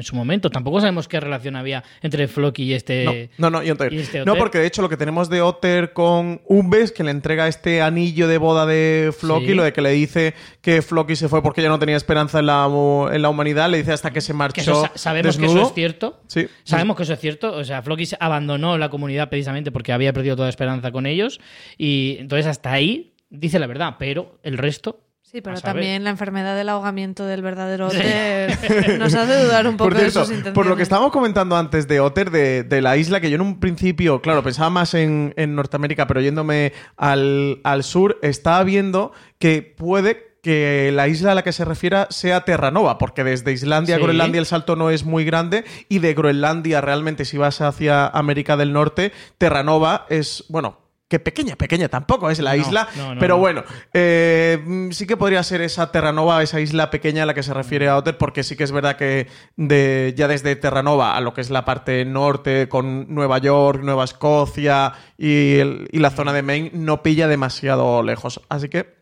en su momento? Tampoco sabemos qué relación había entre Floki y este. No, no, no, y Otter. ¿y este No, porque de hecho lo que tenemos de Otter con Umbes, que le entrega este anillo de boda de Floki, Sí. lo de que le dice que Floki se fue porque ya no tenía esperanza en la, en la humanidad, le dice hasta que se marchó Que eso sa- sabemos que eso es cierto. Sí. Sabemos que eso es cierto. O sea, Floki abandonó la comunidad precisamente porque había perdido toda esperanza con ellos. Y entonces hasta ahí dice la verdad, pero el resto. Sí, pero también la enfermedad del ahogamiento del verdadero Otter nos hace dudar un poco Por de sus intenciones. por lo que estábamos comentando antes de Otter, de, de la isla, que yo en un principio, claro, pensaba más en, en Norteamérica, pero yéndome al, al sur, estaba viendo que puede que la isla a la que se refiera sea Terranova, porque desde Islandia a Sí. Groenlandia el salto no es muy grande y de Groenlandia realmente si vas hacia América del Norte, Terranova es, bueno, que pequeña, pequeña tampoco es la No, isla, no, no, pero no. bueno, eh, mm, sí que podría ser esa Terranova, esa isla pequeña a la que se refiere a Otter, porque sí que es verdad que de, ya desde Terranova a lo que es la parte norte, con Nueva York, Nueva Escocia y, el- y la zona de Maine, no pilla demasiado lejos. Así que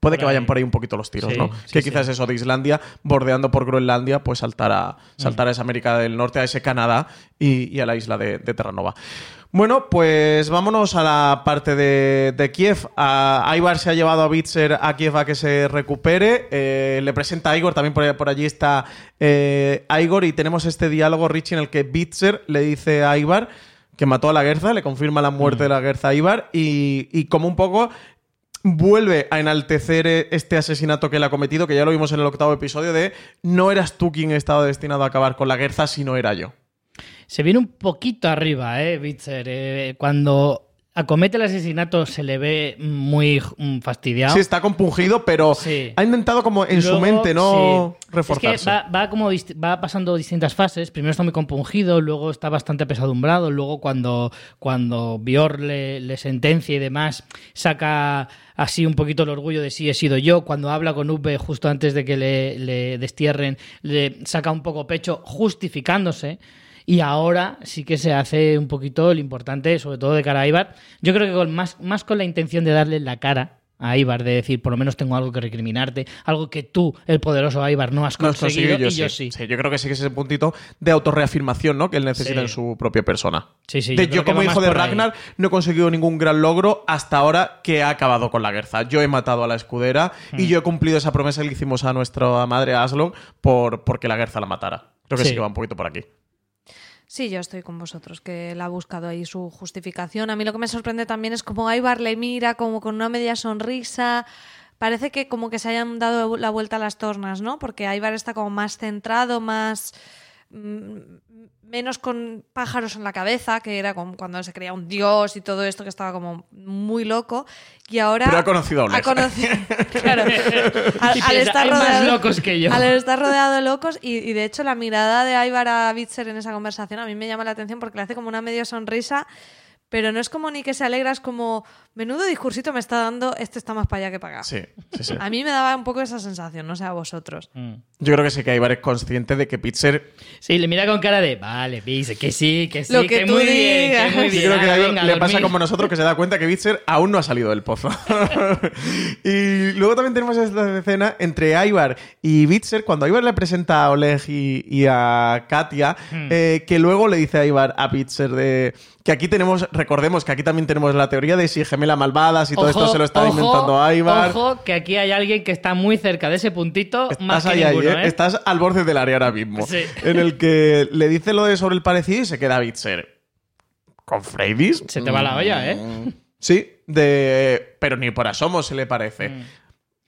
puede que vayan por ahí un poquito los tiros, Sí, ¿no? sí, que sí. quizás eso de Islandia, bordeando por Groenlandia, pues saltar a, Mm. saltar a esa América del Norte, a ese Canadá y, y a la isla de, de Terranova. Bueno, pues vámonos a la parte de, de Kiev. A Ivar se ha llevado a Bitzer a Kiev a que se recupere. Eh, le presenta a Igor, también por, por allí está eh, Igor, y tenemos este diálogo, Richie, en el que Bitzer le dice a Ivar que mató a la Guerza, le confirma la muerte de la Guerza a Ivar, y, y como un poco vuelve a enaltecer este asesinato que él ha cometido, que ya lo vimos en el octavo episodio, de no eras tú quien estaba destinado a acabar con la Guerza, sino era yo. Se viene un poquito arriba, ¿eh, Bitzer? Eh, cuando acomete el asesinato se le ve muy fastidiado. Sí, está compungido, pero Sí. ha intentado como en su mente no sí. reforzarse. Es que va, va como va pasando distintas fases. Primero está muy compungido, luego está bastante pesadumbrado, luego cuando, cuando Bior le, le sentencia y demás, saca así un poquito el orgullo de sí he sido yo. Cuando habla con Uwe justo antes de que le, le destierren, le saca un poco pecho justificándose. Y ahora sí que se hace un poquito lo importante, sobre todo de cara a Ibar. Yo creo que con más, más con la intención de darle la cara a Ibar, de decir, por lo menos tengo algo que recriminarte, algo que tú, el poderoso Ibar, no has No conseguido, conseguido, y yo sí. Yo creo que sí que es ese puntito de autorreafirmación, ¿no? Que él necesita Sí. en su propia persona. Sí, sí, de yo yo, como hijo de ahí. Ragnar no he conseguido ningún gran logro hasta ahora que ha acabado con la guerra. Yo he matado a la escudera y yo he cumplido esa promesa que le hicimos a nuestra madre Aslon por porque la guerra la matara. Creo que sí. Sí. que va un poquito por aquí. Sí, yo estoy con vosotros, que él ha buscado ahí su justificación. A mí lo que me sorprende también es como Ivar le mira como con una media sonrisa. Parece que como que se hayan dado la vuelta a las tornas, ¿no? Porque Ivar está como más centrado, más... menos con pájaros en la cabeza, que era como cuando se creía un dios y todo esto, que estaba como muy loco. Y ahora... Pero ha conocido a Oleg. Ha conocido... claro. Al, Y al piensa, estar "Hay más rodeado- locos que yo". al estar rodeado de locos y, y de hecho la mirada de Ivar a Bitzer en esa conversación a mí me llama la atención porque le hace como una medio sonrisa, pero no es como ni que se alegra, es como menudo discursito me está dando, este está más para allá que para acá. Sí, sí, sí. A mí me daba un poco esa sensación, no sé a vosotros. Mm. Yo creo que sí que Ivar es consciente de que Pitzer Sí, le mira con cara de, vale, dice que sí, que sí, Lo que tú muy bien, digas. que muy bien. creo que a ah, venga, le pasa como nosotros que se da cuenta que Bitzer aún no ha salido del pozo. y luego también tenemos esta escena entre Ivar y Bitzer cuando Ivar le presenta a Oleg y, y a Katia, Hmm. eh, que luego le dice a Ivar a Bitzer de que aquí tenemos, recordemos que aquí también tenemos la teoría de si gemela malvadas y todo esto se lo está ojo, inventando a Ivar. Ojo, que aquí hay alguien que está muy cerca de ese puntito, más que ahí, ninguno, ¿eh? ¿eh? Estás al borde del área ahora mismo. Sí. En el que le dice lo de sobre el parecido y se queda Bitzer. ¿Con Freydis? Se te va la olla, ¿eh? Mm, Sí, de. Pero ni por asomo se le parece. Mm.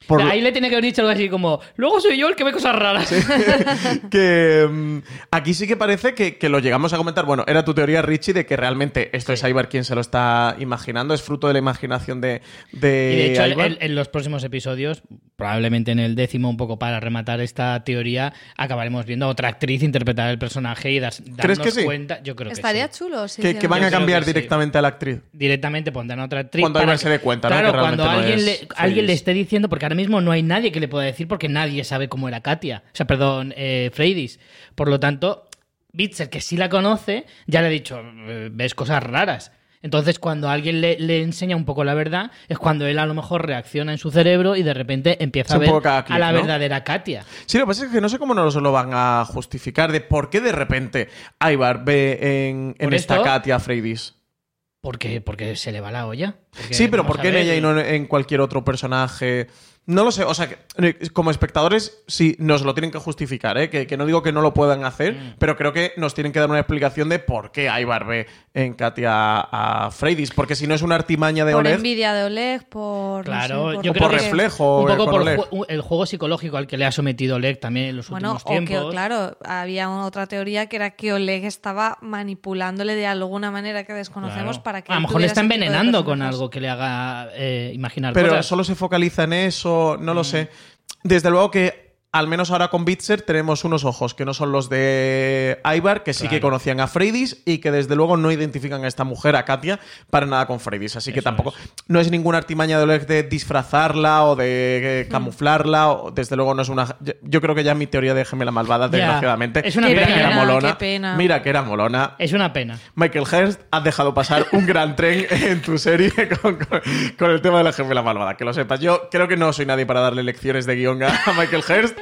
Por- Ahí le tenía que haber dicho algo así como, luego soy yo el que ve cosas raras. que mm, aquí sí que parece que, que lo llegamos a comentar. Bueno, era tu teoría, Richie, de que realmente esto es Ibar quien se lo está imaginando, es fruto de la imaginación de, de, Y de hecho, en, en los próximos episodios, probablemente en el décimo, un poco para rematar esta teoría, acabaremos viendo a otra actriz interpretar el personaje y das, darnos que sí? cuenta. Yo creo que Estaría sí. chulo. sí, que, que van Yo a cambiar que sí. directamente a la actriz. Directamente pondrán a otra actriz. Cuando Ibar se que- dé cuenta, ¿no? Que cuando no alguien, es le, alguien le esté diciendo, porque ahora mismo no hay nadie que le pueda decir porque nadie sabe cómo era Katia. O sea, perdón, eh, Freydis. Por lo tanto, Bitzer, que sí la conoce, ya le ha dicho, eh, ves cosas raras. Entonces, cuando alguien le, le enseña un poco la verdad, es cuando él a lo mejor reacciona en su cerebro y de repente empieza a ver a la ¿no? verdadera Katia. Sí, lo que pasa es que no sé cómo nos lo van a justificar de por qué de repente Ibar ve en, esta esto- Katia Freydis. Porque, porque se le va la olla. Porque, Sí, pero ¿por qué en ella y no en cualquier otro personaje? No lo sé, o sea, que, eh, como espectadores sí nos lo tienen que justificar, ¿eh? que, que no digo que no lo puedan hacer, Mm. pero creo que nos tienen que dar una explicación de por qué Ibar ve en Katia a Freydis, porque si no es una artimaña de Por Oleg, envidia de Oleg, por. no Claro, sé, por, yo creo por que- reflejo Un poco por Oleg. el juego psicológico al que le ha sometido Oleg también en los Bueno, últimos o que, tiempos. claro, había otra teoría que era que Oleg estaba manipulándole de alguna manera que desconocemos Claro. para que. a lo mejor le está envenenando con algo que le haga eh, imaginar pero cosas. solo se focaliza en eso, no lo Mm. sé. Desde luego que al menos ahora con Bitzer tenemos unos ojos que no son los de Ibar, que sí que conocían a Freydis y que desde luego no identifican a esta mujer, a Katia, para nada con Freydis. Así que Eso tampoco no es ninguna artimaña de Oleg de disfrazarla o de eh, camuflarla. O, desde luego no es una. Yo, creo que ya mi teoría de gemela malvada, desgraciadamente. Es una mira pena, que era qué molona. pena. Mira que era molona. Es una pena. Michael Hurst, has dejado pasar un gran tren en tu serie con, con- con el tema de la gemela malvada, que lo sepas. Yo creo que no soy nadie para darle lecciones de guion a a Michael Hurst.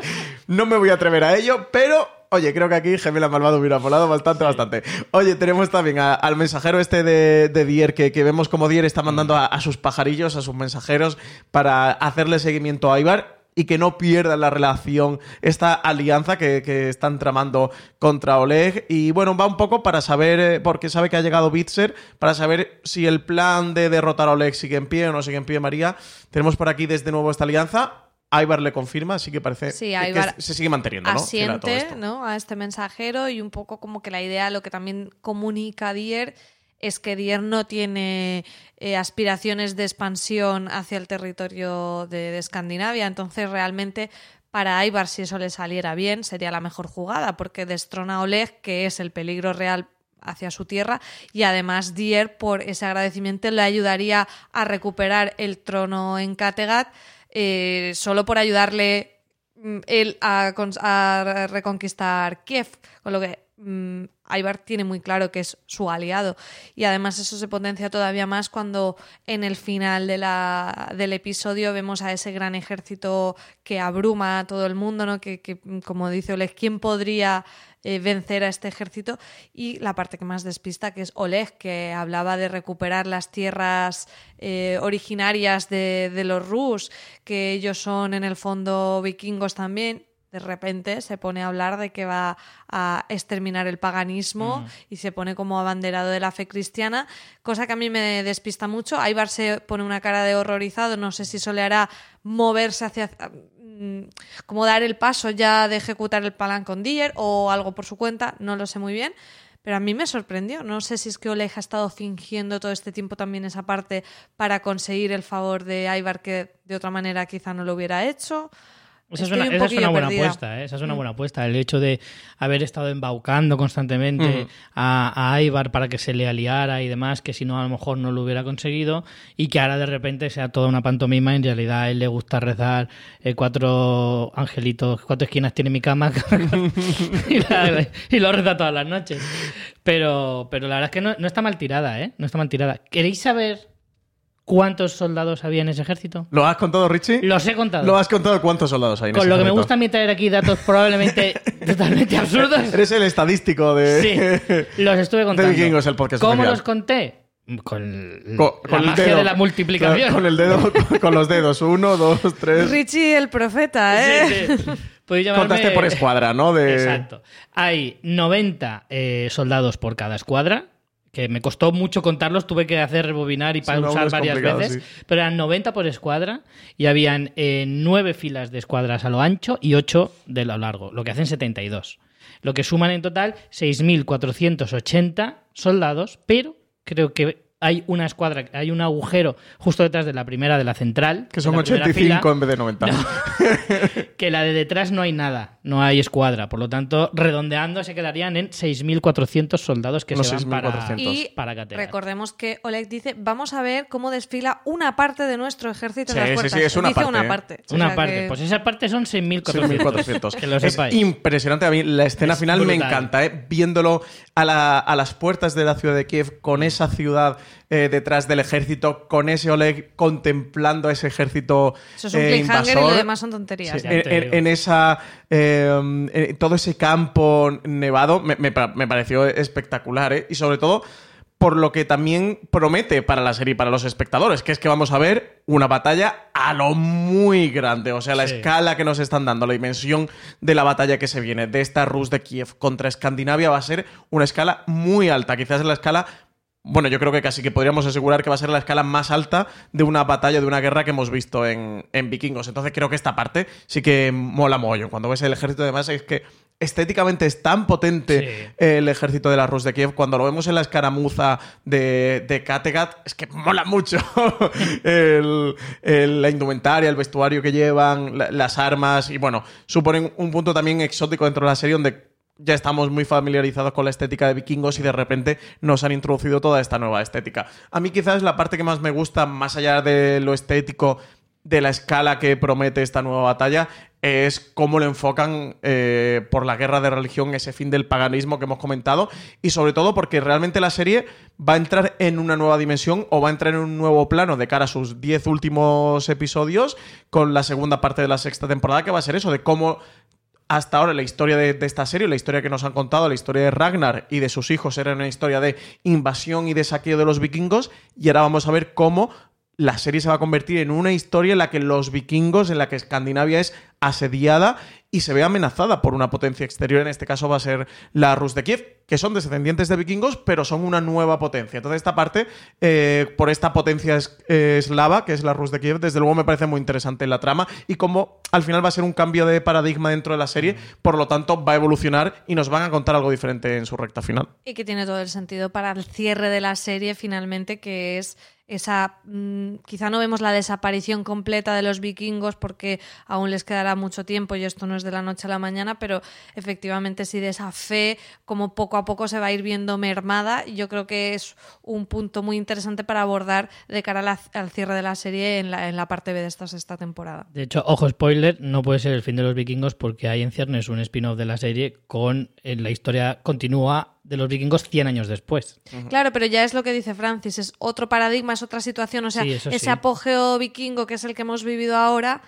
No me voy a atrever a ello, pero. Oye, creo que aquí Gemela Malvado hubiera volado bastante, bastante. Oye, tenemos también a- al mensajero este de, de Dier, que, que vemos como Dier está mandando a, a sus pajarillos, a sus mensajeros, para hacerle seguimiento a Ibar y que no pierdan la relación, esta alianza que, que están tramando contra Oleg. Y bueno, va un poco para saber, eh, porque sabe que ha llegado Bitzer, para saber si el plan de derrotar a Oleg sigue en pie o no sigue en pie, María. Tenemos por aquí desde nuevo esta alianza. Ibar le confirma, así que parece Sí, que- se sigue manteniendo, ¿no? A todo asiente esto. ¿no? a este mensajero y un poco como que la idea, lo que también comunica Dier, es que Dier no tiene eh, aspiraciones de expansión hacia el territorio de, de Escandinavia, entonces realmente para Ibar si eso le saliera bien sería la mejor jugada porque destrona a Oleg, que es el peligro real hacia su tierra y además Dier por ese agradecimiento le ayudaría a recuperar el trono en Kattegat eh, solo por ayudarle mm, él a, a reconquistar Kiev, con lo que mm, Ibar tiene muy claro que es su aliado. Y además eso se potencia todavía más cuando en el final de la, del episodio vemos a ese gran ejército que abruma a todo el mundo, ¿no? que, mm, como dice Oleg, ¿quién podría eh, vencer a este ejército? Y la parte que más despista, que es Oleg, que hablaba de recuperar las tierras eh, originarias de los Rus, que ellos son en el fondo vikingos también. De repente se pone a hablar de que va a exterminar el paganismo y se pone como abanderado de la fe cristiana, cosa que a mí me despista mucho. Ibar se pone una cara de horrorizado, no sé si eso le hará moverse hacia mm, como dar el paso ya de ejecutar el plan con Dier o algo por su cuenta, no lo sé muy bien. Pero a mí me sorprendió. No sé si es que Oleg ha estado fingiendo todo este tiempo también esa parte para conseguir el favor de Ibar que de otra manera quizá no lo hubiera hecho. Esa es, una, un esa es una buena perdida. apuesta, ¿eh? Esa es una Mm. buena apuesta. El hecho de haber estado embaucando constantemente a, a Ibar para que se le aliara y demás, que si no a lo mejor no lo hubiera conseguido, y que ahora de repente sea toda una pantomima. En realidad a él le gusta rezar eh, cuatro angelitos, cuatro esquinas tiene mi cama, y, la- y lo reza todas las noches. Pero, pero la verdad es que no, no está mal tirada, ¿eh? No está mal tirada. ¿Queréis saber cuántos soldados había en ese ejército? ¿Lo has contado, Richie? Los he contado. ¿Lo has contado cuántos soldados hay en Con ese lo que me gusta a mí traer aquí datos probablemente totalmente absurdos. Eres el estadístico de... Sí, los estuve contando. Vikingos, el podcast ¿Cómo oficial. los conté? Con, Con, la con el magia dedo. de la multiplicación. Claro, Con el dedo, con, con los dedos. Uno, dos, tres. Richie el profeta, ¿eh? Sí, sí. Podéis llamarme- Contaste por escuadra, ¿no? De... Exacto. Hay 90 eh, soldados por cada escuadra, que me costó mucho contarlos, tuve que hacer rebobinar y pausar varias veces, sí. pero eran 90 por escuadra y habían eh, nueve filas de escuadras a lo ancho y 8 de lo largo, lo que hacen 72. Lo que suman en total 6.480 soldados, pero creo que hay una escuadra, hay un agujero justo detrás de la primera de la central. Que son la primera 85 fila, en vez de 90. que la de detrás no hay nada, no hay escuadra. Por lo tanto, redondeando se quedarían en 6.400 soldados que Unos se van para, 6.400. Y para Kattegat. recordemos que Oleg dice, vamos a ver cómo desfila una parte de nuestro ejército Sí, en las sí, puertas. sí, es una Dice parte, una ¿eh? parte. O Una sea parte. que- Pues esa parte son 6.400. 6.400. que lo es sepáis. impresionante. A mí la escena Es final me encanta, ¿eh? viéndolo a, la- a las puertas de la ciudad de Kiev, con esa ciudad eh, detrás del ejército, con ese Oleg contemplando a ese ejército Eso es un eh, cliffhanger y invasor. lo demás son tonterías. Sí, en, esa eh, en todo ese campo nevado me, me pa- me pareció espectacular ¿eh? y sobre todo por lo que también promete para la serie y para los espectadores, que es que vamos a ver una batalla a lo muy grande, o sea, la Sí. escala que nos están dando, la dimensión de la batalla que se viene de esta Rus de Kiev contra Escandinavia va a ser una escala muy alta, quizás la escala bueno, yo creo que casi que podríamos asegurar que va a ser la escala más alta de una batalla, de una guerra que hemos visto en, en Vikingos. Entonces creo que esta parte sí que mola mogollón. Cuando ves el ejército de masa es que estéticamente es tan potente Sí. el ejército de la Rus de Kiev. Cuando lo vemos en la escaramuza de, de Kattegat, es que mola mucho el- el- la indumentaria, el vestuario que llevan, la- las armas y bueno, suponen un punto también exótico dentro de la serie donde ya estamos muy familiarizados con la estética de vikingos y de repente nos han introducido toda esta nueva estética. A mí quizás la parte que más me gusta, más allá de lo estético, de la escala que promete esta nueva batalla, es cómo lo enfocan eh, por la guerra de religión, ese fin del paganismo que hemos comentado, y sobre todo porque realmente la serie va a entrar en una nueva dimensión o va a entrar en un nuevo plano de cara a sus 10 últimos episodios con la segunda parte de la sexta temporada, que va a ser eso, de cómo hasta ahora la historia de, esta serie, la historia que nos han contado, la historia de Ragnar y de sus hijos era una historia de invasión y de saqueo de los vikingos y ahora vamos a ver cómo la serie se va a convertir en una historia en la que los vikingos, en la que Escandinavia es asediada y se ve amenazada por una potencia exterior, en este caso va a ser la Rus de Kiev, que son descendientes de vikingos, pero son una nueva potencia. Entonces esta parte, eh, por esta potencia es- eh, eslava, que es la Rus de Kiev, desde luego me parece muy interesante la trama y cómo al final va a ser un cambio de paradigma dentro de la serie, por lo tanto va a evolucionar y nos van a contar algo diferente en su recta final. Y que tiene todo el sentido para el cierre de la serie finalmente, que es esa... mm, quizá no vemos la desaparición completa de los vikingos porque aún les quedará mucho tiempo y esto no es de la noche a la mañana, pero efectivamente sí de esa fe, como poco a poco se va a ir viendo mermada, y yo creo que es un punto muy interesante para abordar de cara al cierre de la serie en la, en parte B de esta sexta temporada. De hecho, ojo spoiler, no puede ser el fin de los vikingos porque hay en ciernes un spin-off de la serie con eh, la historia continúa de los vikingos 100 años después. Claro, pero ya es lo que dice Francis, es otro paradigma, es otra situación, o sea, Sí, ese sí. apogeo vikingo que es el que hemos vivido ahora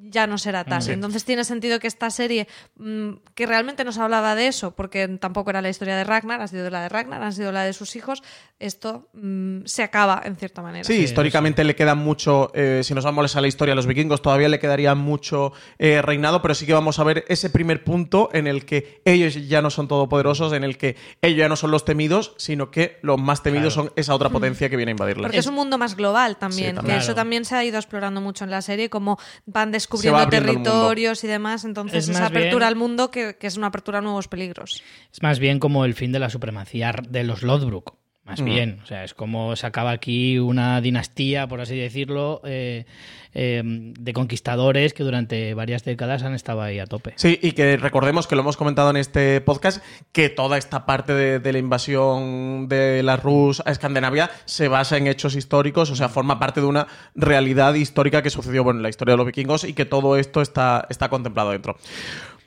ya no será tal. Sí. Entonces tiene sentido que esta serie, mm, que realmente nos hablaba de eso, porque tampoco era la historia de Ragnar, ha sido la de Ragnar, ha sido la de sus hijos, esto mm, se acaba en cierta manera. Sí, históricamente le queda mucho, eh, si nos vamos a la historia a los vikingos, todavía le quedaría mucho eh, reinado, pero sí que vamos a ver ese primer punto en el que ellos ya no son todopoderosos, en el que ellos ya no son los temidos, sino que los más temidos Claro. son esa otra potencia que viene a invadirles. Porque es un mundo más global también, Sí, que eso también se ha ido explorando mucho en la serie, como van Se descubriendo territorios y demás, entonces Es esa más bien- apertura al mundo que, que es una apertura a nuevos peligros. Es más bien como el fin de la supremacía de los Lodbrok. Más Mm. bien, o sea, es como se acaba aquí una dinastía, por así decirlo, eh, eh, de conquistadores que durante varias décadas han estado ahí a tope. Sí, y que recordemos que lo hemos comentado en este podcast, que toda esta parte de, de la invasión de la Rus a Escandinavia se basa en hechos históricos, o sea, forma parte de una realidad histórica que sucedió bueno, en la historia de los vikingos y que todo esto está, está contemplado dentro.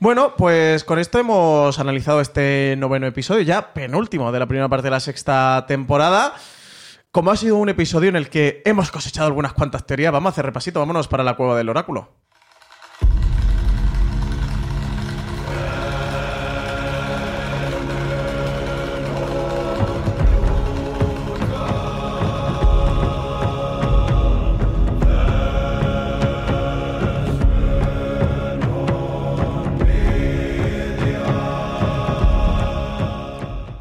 Bueno, pues con esto hemos analizado este noveno episodio, ya penúltimo de la primera parte de la sexta temporada. Como ha sido un episodio en el que hemos cosechado algunas cuantas teorías, vamos a hacer repasito, vámonos para la cueva del oráculo.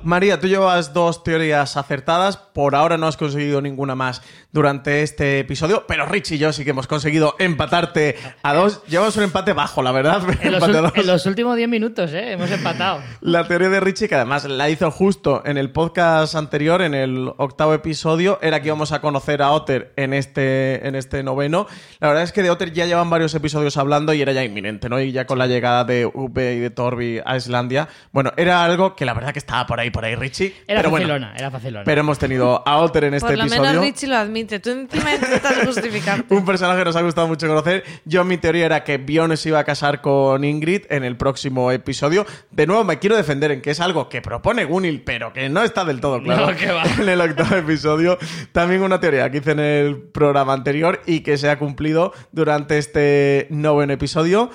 María, tú llevas dos teorías acertadas. Por ahora no has conseguido ninguna más durante este episodio, pero Rich y yo sí que hemos conseguido empatarte a dos. Llevamos un empate bajo, la verdad. En los, en los últimos 10 minutos, ¿eh? Hemos empatado. La teoría de Richie, que además la hizo justo en el podcast anterior, en el octavo episodio, era que íbamos a conocer a Otter en este, en este noveno. La verdad es que de Otter ya llevan varios episodios hablando y era ya inminente, ¿no? Y ya con la llegada de V y de Torby a Islandia, bueno, era algo que la verdad que estaba por ahí, por ahí, Richie. Era pero bueno, facilona, era facilona. pero hemos tenido a Otter en este Por lo episodio. menos Richie lo admite. Tú encima intentas justificarte. Un personaje que nos ha gustado mucho conocer. Yo, mi teoría era que Bjorn se iba a casar con Ingrid en el próximo episodio. De nuevo, me quiero defender en que es algo que propone Gunil, pero que no está del todo claro No, que va. en el octavo episodio. También una teoría que hice en el programa anterior y que se ha cumplido durante este noveno episodio.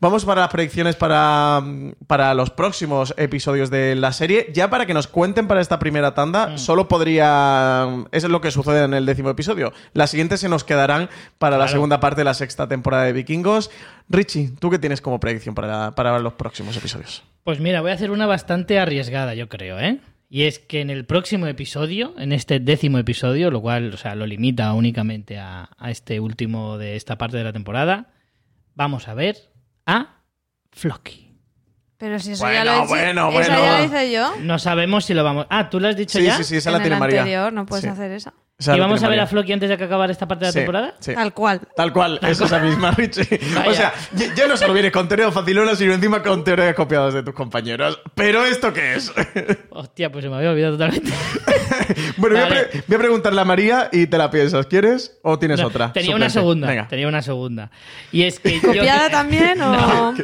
Vamos para las predicciones para, para los próximos episodios de la serie. Ya para que nos cuenten para esta primera tanda, Mm. solo podría. Eso es lo que sucede en el décimo episodio. Las siguientes se nos quedarán para la segunda parte de la sexta temporada de Vikingos. Richie, ¿tú qué tienes como predicción para, para los próximos episodios? Pues mira, voy a hacer una bastante arriesgada, yo creo, ¿eh? Y es que en el próximo episodio, en este décimo episodio, lo cual, o sea, lo limita únicamente a, a este último de esta parte de la temporada, vamos a ver a Floki. Pero si eso Bueno, ya lo he dicho, bueno, ya lo hice yo. No sabemos si lo vamos. Ah, ¿tú lo has dicho Sí, ya? sí, sí, esa en la tiene el María. anterior no puedes Sí. hacer esa. ¿Y vamos a ver a. Floki antes de que acabe esta parte de la Sí, temporada? sí. Tal cual. Tal cual, es esa misma, Richie. Vaya. O sea, ya, ya no solo vienes con teorías facilonas, sino encima con teorías copiadas de tus compañeros. ¿Pero esto qué es? Hostia, pues se me había olvidado totalmente. bueno, voy a, voy preguntarle a María y te la piensas. ¿Quieres o tienes No, otra? Tenía una segunda. Venga. Tenía una segunda. Y es que. yo- ¿Copiada también o...?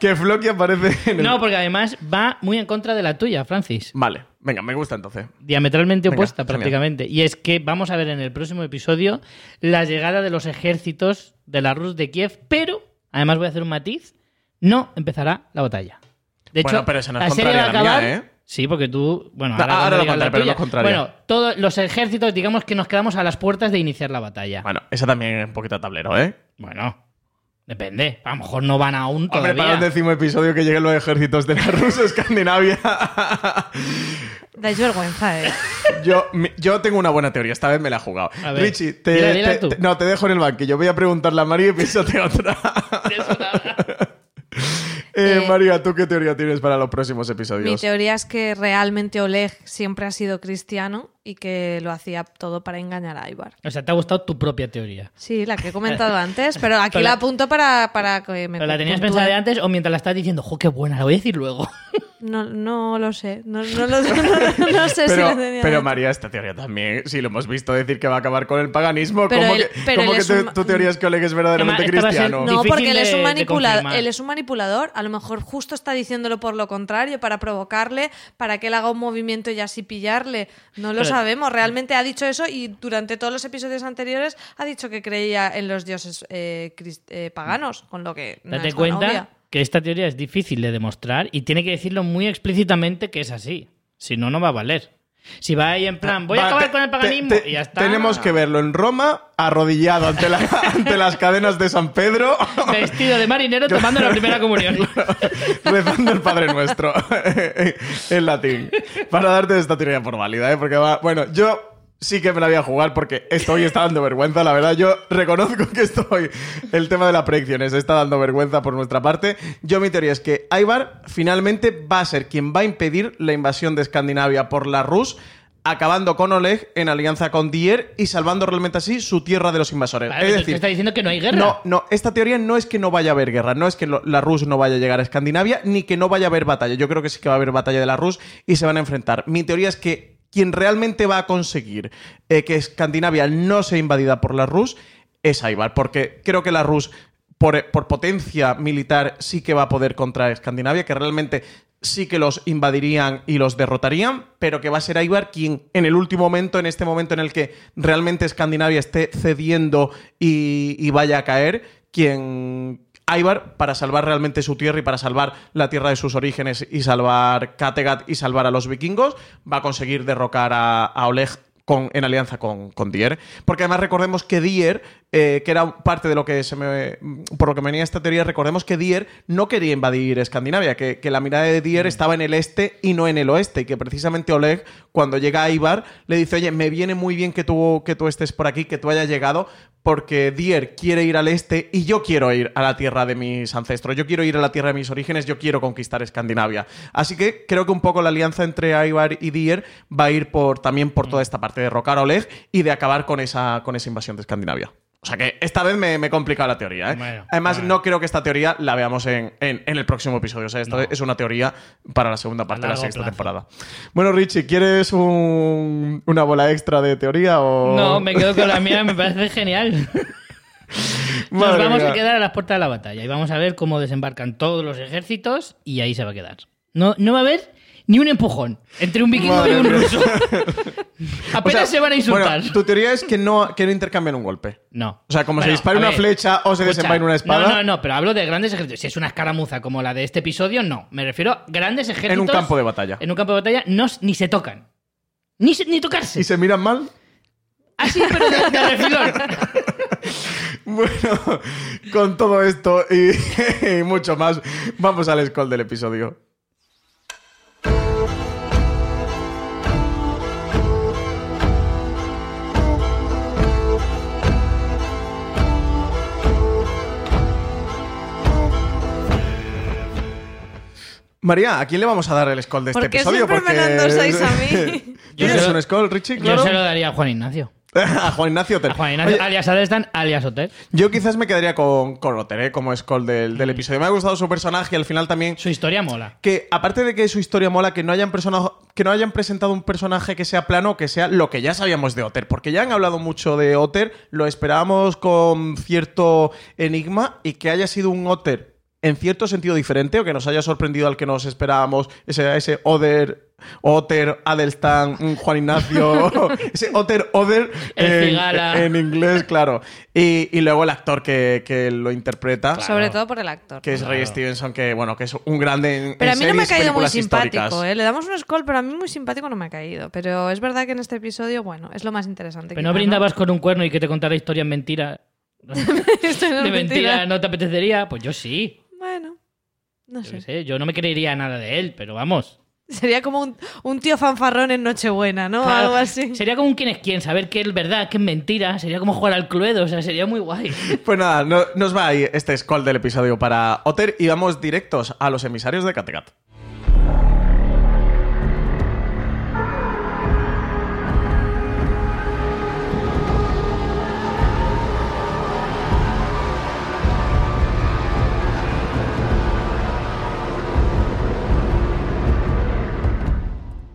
Que Floki aparece en el... No, porque además va muy en contra de la tuya, Francis. Vale, venga, me gusta entonces. diametralmente Venga, opuesta genial. prácticamente. Y es que vamos a ver en el próximo episodio la llegada de los ejércitos de la Rus de Kiev, pero, además voy a hacer un matiz, no empezará la batalla. De hecho, Bueno, pero esa no es la serie va a acabar... mía, ¿eh? Sí, porque tú... Bueno, No, ahora, lo contaré, pero no contraria. Bueno, todos los ejércitos, digamos que nos quedamos a las puertas de iniciar la batalla. Bueno, esa también es un poquito tablero, ¿eh? Bueno, depende. A lo mejor no van aún Hombre, para todavía. el décimo episodio que lleguen los ejércitos de la Rusia Escandinavia. Dais vergüenza, ¿eh? yo, mi- yo tengo una buena teoría, esta vez me la he jugado. A ver, Richie, te, dila, dila te- tú. te- no, te dejo en el banquillo. Voy a preguntarle a María y piénsate otra. Eh, Eh, María, ¿tú qué teoría tienes para los próximos Mi episodios? teoría es que realmente Oleg siempre ha sido cristiano y que lo hacía todo para engañar a Ivar. O sea, te ha gustado tu propia teoría. Sí, la que he comentado antes, pero aquí Pero la la- apunto para, para que me ¿Pero la tenías puntúe. pensada de antes o mientras la estás diciendo, jo, qué buena, la voy a decir luego? No, no lo sé. No, no lo- no- no- no sé si Pero, lo tenía pero María, esta teoría también, si lo hemos visto decir que va a acabar con el paganismo, Pero ¿cómo él- que, pero cómo que te- un- tu teoría es que Oleg es verdaderamente cristiano? No, porque él es, un manipulador, él es un manipulador. A lo mejor justo está diciéndolo por lo contrario, para provocarle, para que él haga un movimiento y así pillarle. No lo Pero- sabemos. Realmente ha dicho eso y durante todos los episodios anteriores ha dicho que creía en los dioses eh, crist- eh, paganos, con lo que no Date es cuenta obvia. Que esta teoría es difícil de demostrar y tiene que decirlo muy explícitamente que es así. Si no, no va a valer. Si va ahí en plan, voy a acabar te- con el te- paganismo te- y ya está. Tenemos que verlo en Roma, arrodillado ante, la- ante las cadenas de San Pedro, Vestido de marinero tomando la primera comunión. rezando el Padre Nuestro en latín. Para darte esta teoría por válida, ¿eh? Porque va. Bueno, yo. Sí que me la voy a jugar porque esto hoy está dando vergüenza, la verdad. Yo reconozco que estoy. El tema de las predicciones está dando vergüenza por nuestra parte. Yo, mi teoría es que Ivar finalmente va a ser quien va a impedir la invasión de Escandinavia por la Rus, acabando con Oleg en alianza con Dier y salvando realmente así su tierra de los invasores. Vale, es decir, está diciendo que no hay guerra. no, no, esta teoría no es que no vaya a haber guerra, no es que la Rus no vaya a llegar a Escandinavia, ni que no vaya a haber batalla. Yo creo que sí que va a haber batalla de la Rus y se van a enfrentar. Mi teoría es que quien realmente va a conseguir eh, que Escandinavia no sea invadida por la Rus es Ivar, porque creo que la Rus, por, por potencia militar, sí que va a poder contra Escandinavia, que realmente sí que los invadirían y los derrotarían, pero que va a ser Ivar quien en el último momento, en este momento en el que realmente Escandinavia esté cediendo y, y vaya a caer, quien Ivar, para salvar realmente su tierra y para salvar la tierra de sus orígenes y salvar Kattegat y salvar a los vikingos, va a conseguir derrocar a, a Oleg con, en alianza con, con Dier. Porque además recordemos que Dier, eh, que era parte de lo que se me. Por lo que venía esta teoría, recordemos que Dier no quería invadir Escandinavia, que, que la mirada de Dier estaba en el este y no en el oeste. Y que precisamente Oleg, cuando llega a Ibar, le dice: Oye, me viene muy bien que tú, que tú estés por aquí, que tú hayas llegado, porque Dier quiere ir al este y yo quiero ir a la tierra de mis ancestros. Yo quiero ir a la tierra de mis orígenes, yo quiero conquistar Escandinavia. Así que creo que un poco la alianza entre Ivar y Dier va a ir por, también por toda esta parte de rocar a Oleg y de acabar con esa, con esa invasión de Escandinavia. O sea que esta vez me, me he complicado la teoría. ¿eh? Bueno, Además, bueno. no creo que esta teoría la veamos en, en- en el próximo episodio. O sea, esto No. es una teoría para la segunda parte de la sexta plazo. temporada. Bueno, Richie, ¿quieres un- una bola extra de teoría o...? No, me quedo con la mía, me parece genial. Nos Madre vamos mía. a quedar a las puertas de la batalla y vamos a ver cómo desembarcan todos los ejércitos y ahí se va a quedar. No, no va a haber ni un empujón entre un vikingo Madre y un ruso. Apenas O sea, se van a insultar. Bueno, tu teoría es que no, que no intercambian un golpe. No. O sea, como se Bueno, dispare a una ver, flecha o se escucha, desenvaine una espada. No, no, no, pero hablo de grandes ejércitos. Si es una escaramuza como la de este episodio, no. Me refiero a grandes ejércitos. En un campo de batalla. En un campo de batalla no, ni se tocan. Ni, se- ni tocarse. ¿Y se miran mal? Así, pero de, de refilón. Bueno, con todo esto y, y mucho más, vamos al scroll del episodio. María, ¿a quién le vamos a dar el scroll de este ¿Por qué episodio? siempre me la endosáis a mí? Yo ¿Tienes lo- un scroll, Richie? Yo Claro. se lo daría a Juan Ignacio. a Juan Ignacio Otero. A Juan Ignacio, Oye, alias Adelstan, alias Hotel. Yo quizás me quedaría con, con Otter, ¿eh? como Skull del, Mm. del episodio. Me ha gustado su personaje y al final también. Su historia mola. Que aparte de que su historia mola, que no hayan persona- que no hayan presentado un personaje que sea plano, que sea lo que ya sabíamos de Otter. Porque ya han hablado mucho de Otter, lo esperábamos con cierto enigma y que haya sido un Otter en cierto sentido diferente o que nos haya sorprendido al que nos esperábamos, ese, ese Oder, Otter, Adelstan, mm, Juan Ignacio, ese Otter, Oder en, inglés, claro. Y, y luego el actor que, que lo interpreta, Sobre todo por el actor. que es Ray Stevenson, que bueno, que es un grande en, Pero en a mí no me ha caído muy simpático. ¿eh? Le damos un scroll, pero a mí muy simpático no me ha caído. Pero es verdad que en este episodio, bueno, es lo más interesante. Pero no brindabas con un cuerno y que te contara historias mentira. Esto no es de mentira mentira. no te apetecería. Pues yo sí. No Yo, sé. yo no me creería nada de él, pero vamos. Sería como un, un tío fanfarrón en Nochebuena, ¿no? Claro, Algo así. Sería como un quién es quién, saber qué es verdad, qué es mentira. Sería como jugar al Cluedo, o sea, sería muy guay. Pues nada, no- nos va ahí este scroll del episodio para Otter y vamos directos a los emisarios de Kattegat.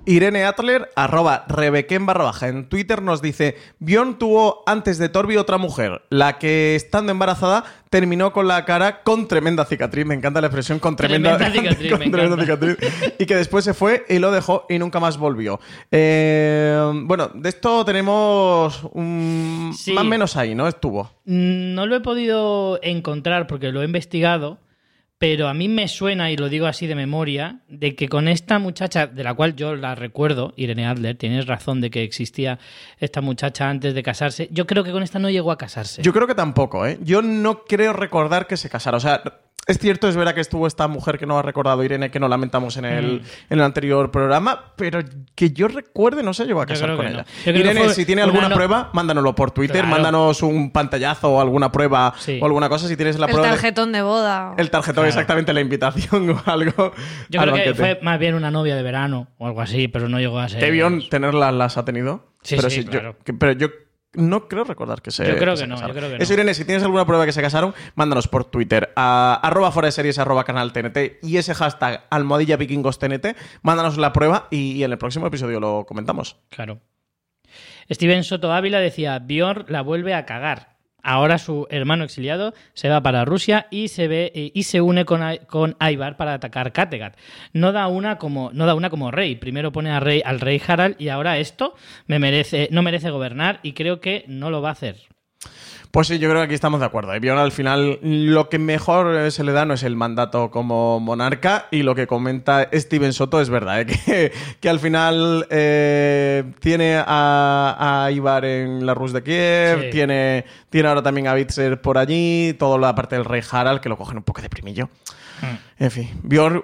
Irene Atler, arroba Rebequén barra baja. En Twitter nos dice: Bion tuvo antes de Torbi otra mujer, la que estando embarazada terminó con la cara con tremenda cicatriz. Me encanta la expresión con tremenda, Tremenda cicatriz, con me tremenda cicatriz. Y que después se fue y lo dejó y nunca más volvió. Eh, bueno, de esto tenemos un, Sí. más o menos ahí, ¿no? Estuvo. Mm, No lo he podido encontrar porque lo he investigado, pero a mí me suena, y lo digo así de memoria, de que con esta muchacha, de la cual yo la recuerdo, Irene Adler, tienes razón de que existía esta muchacha antes de casarse, yo creo que con esta no llegó a casarse. Yo creo que tampoco, ¿eh? Yo no creo recordar que se casara. O sea, es cierto, es verdad que estuvo esta mujer que no ha recordado Irene, que no lamentamos en el, Mm. en el anterior programa, pero que yo recuerde no se llegó a casar con ella. no. Irene, fue si tiene una alguna no- prueba, mándanoslo por Twitter, Claro. mándanos un pantallazo o alguna prueba Sí. o alguna cosa si tienes la El prueba. de- tarjetón de boda. el tarjetón, Claro. exactamente, la invitación o algo. Yo creo que fue más bien una novia de verano o algo así, pero no llegó a ser. Debión tenerlas, las ha tenido. Sí, pero sí, claro. que- pero yo no creo recordar que se. Yo creo que no, casaron. yo creo que Eso. Irene, si tienes alguna prueba que se casaron, mándanos por Twitter a arroba fuera de series arroba canal TNT y ese hashtag almohadilla vikingos TNT. Mándanos la prueba y, y en el próximo episodio lo comentamos. Claro. Steven Soto Ávila decía, Bjorn la vuelve a cagar. Ahora su hermano exiliado se va para Rusia y se ve eh, y se une con, con Ivar para atacar Kattegat. No da una como no da una como rey. Primero pone a rey, al rey Harald y ahora esto me merece no merece gobernar y creo que no lo va a hacer. Pues sí, yo creo que aquí estamos de acuerdo. Y Bjorn al final lo que mejor se le da no es el mandato como monarca y lo que comenta Steven Soto es verdad, ¿eh? que, que al final eh, tiene a, a Ibar en la Rus de Kiev, Sí. tiene, tiene ahora también a Bitzer por allí, toda la parte del rey Harald que lo cogen un poco de primillo. Mm. En fin, Bjorn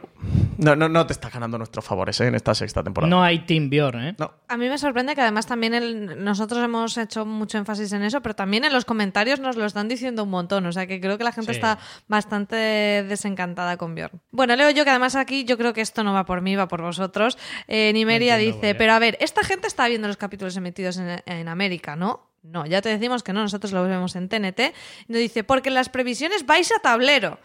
no, no, no te está ganando nuestros favores ¿eh? en esta sexta temporada. No hay Team Bjorn, ¿eh? No. A mí me sorprende que además también el- nosotros hemos hecho mucho énfasis en eso, pero también en los comentarios nos lo están diciendo un montón. O sea que creo que la gente Sí. está bastante desencantada con Bjorn. Bueno, leo yo que además aquí yo creo que esto no va por mí, va por vosotros. Eh, Nimeria entiendo dice, pero a ver, esta gente está viendo los capítulos emitidos en, en América, ¿no? No, ya te decimos que no, nosotros lo vemos en TNT. Y nos dice, porque en las previsiones vais a tablero.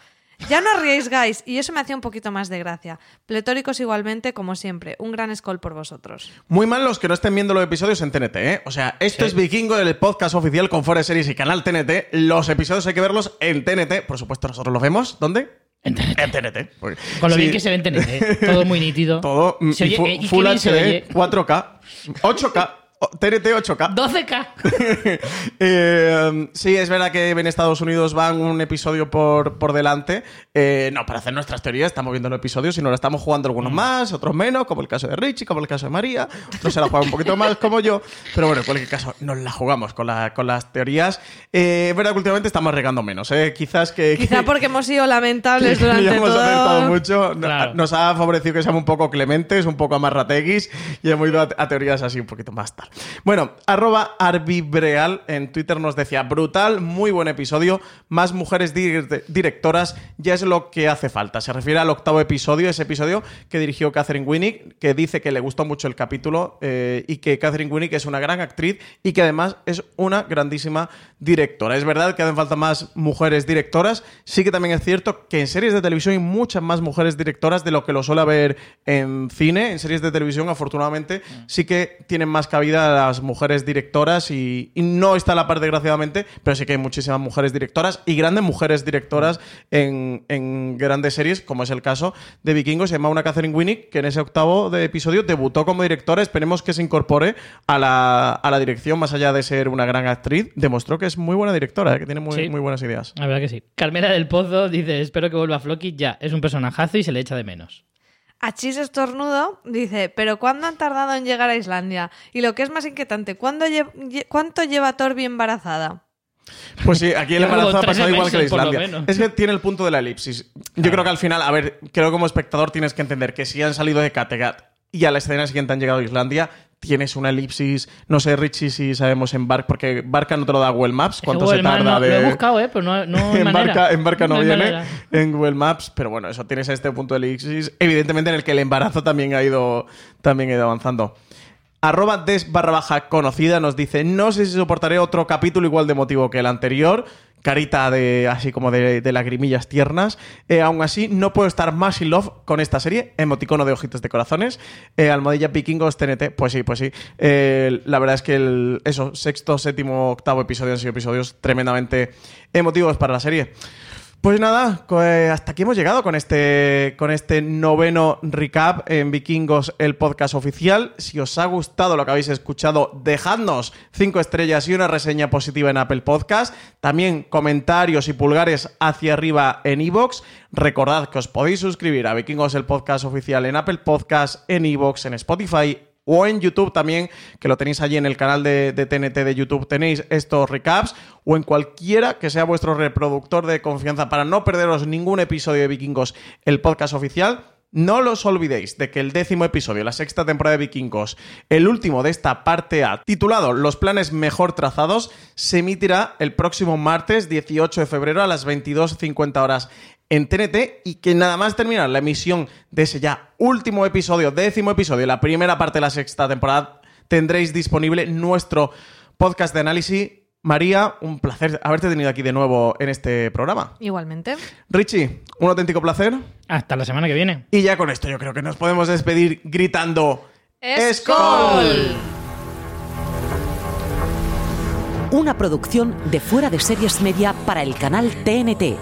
Ya no arriesgáis, y eso me hacía un poquito más de gracia. Pletóricos igualmente, como siempre. Un gran escol por vosotros. Muy mal los que no estén viendo los episodios en TNT, ¿eh? O sea, esto Sí. es Vikingo, el podcast oficial con de Series y canal TNT. Los episodios hay que verlos en TNT. Por supuesto, nosotros los vemos. ¿Dónde? En TNT. En TNT. Porque- Con lo sí, bien que se ve en TNT, ¿eh? todo muy nítido. Todo. Se oye- eh, Full HD, oye. 4K, 8K, o- TNT 8K. 12K. Eh, sí, es verdad que en Estados Unidos van un episodio por, por delante. Eh, no, para hacer nuestras teorías estamos viendo los episodios y nos la estamos jugando Mm. algunos más, otros menos, como el caso de Richie, como el caso de María. No se la juegan un poquito más como yo, pero bueno, en cualquier caso, nos la jugamos con, la- con las teorías. Eh, es verdad que últimamente estamos regando menos, ¿eh? Quizás que... Quizá que- porque hemos sido lamentables que durante hemos todo. acertado mucho. Claro. Nos ha favorecido que seamos un poco clementes, un poco amarrateguis y hemos ido a, a teorías así un poquito más tal. Bueno, arroba arbibreal en Twitter nos decía, brutal, muy buen episodio, más mujeres dir- directoras, ya es lo que hace falta. Se refiere al octavo episodio, ese episodio que dirigió Catherine Winnick, que dice que le gustó mucho el capítulo eh, y que Catherine Winnick es una gran actriz y que además es una grandísima directora. Es verdad que hacen falta más mujeres directoras, sí que también es cierto que en series de televisión hay muchas más mujeres directoras de lo que lo suele haber en cine. En series de televisión, afortunadamente, sí que tienen más cabida las mujeres directoras y, y no está a la par, desgraciadamente, pero sí que hay muchísimas mujeres directoras y grandes mujeres directoras en, en grandes series, como es el caso de Vikingos. Se llama una Catherine Winnick, que en ese octavo de episodio debutó como directora. Esperemos que se incorpore a la, a la dirección, más allá de ser una gran actriz. Demostró que es muy buena directora, ¿eh? que tiene muy, Sí. muy buenas ideas. La verdad que sí. Carmela del Pozo dice, espero que vuelva Floki ya. Es un personajazo y se le echa de menos. Achis Estornudo dice, pero ¿cuándo han tardado en llegar a Islandia? Y lo que es más inquietante, ¿cuándo lle- lle- ¿cuánto lleva Torbi embarazada? Pues sí, aquí el embarazo ha pasado igual que la Islandia. Es que tiene el punto de la elipsis. Yo creo que al final, a ver, creo que como espectador tienes que entender que si han salido de Kattegat y a la escena siguiente han llegado a Islandia, tienes una elipsis. No sé, Richie, si sabemos en Barca, porque Barca no te lo da Google Maps. ¿Cuánto Google se tarda no- de.? Lo he buscado, ¿eh? Pero no, no hay en, manera. barca, en Barca no, viene, manera. en Google Maps, pero bueno, eso tienes este punto de elipsis, evidentemente en el que el embarazo también ha ido, también ha ido avanzando. Arroba des barra baja conocida nos dice, no sé si soportaré otro capítulo igual de motivo que el anterior, carita de así como de, lagrimillas tiernas. Eh, aún así, no puedo estar más in love con esta serie, emoticono de ojitos de corazones. Eh, Almohadilla Vikingos TNT, pues sí, pues sí. Eh, la verdad es que el, eso, sexto, séptimo, octavo episodio han sido episodios tremendamente emotivos para la serie. Pues nada, eh, hasta aquí hemos llegado con este, con este noveno recap en Vikingos, el podcast oficial. Si os ha gustado lo que habéis escuchado, dejadnos cinco estrellas y una reseña positiva en Apple Podcast. También comentarios y pulgares hacia arriba en iVoox. Recordad que os podéis suscribir a Vikingos, el podcast oficial en Apple Podcast, en iVoox, en Spotify o en YouTube también, que lo tenéis allí en el canal de, de TNT de YouTube, tenéis estos recaps, o en cualquiera que sea vuestro reproductor de confianza para no perderos ningún episodio de Vikingos, el podcast oficial. No os olvidéis de que el décimo episodio, la sexta temporada de Vikingos, el último de esta parte A, titulado Los planes mejor trazados, se emitirá el próximo martes 18 de febrero a las 22.50 horas en TNT y que nada más terminar la emisión de ese ya último episodio, décimo episodio, la primera parte de la sexta temporada, tendréis disponible nuestro podcast de análisis. María, un placer haberte tenido aquí de nuevo en este programa. Igualmente. Richie, un auténtico placer. Hasta la semana que viene. Y ya con esto yo creo que nos podemos despedir gritando ¡Skol! Una producción de Fuera de Series Media para el canal TNT.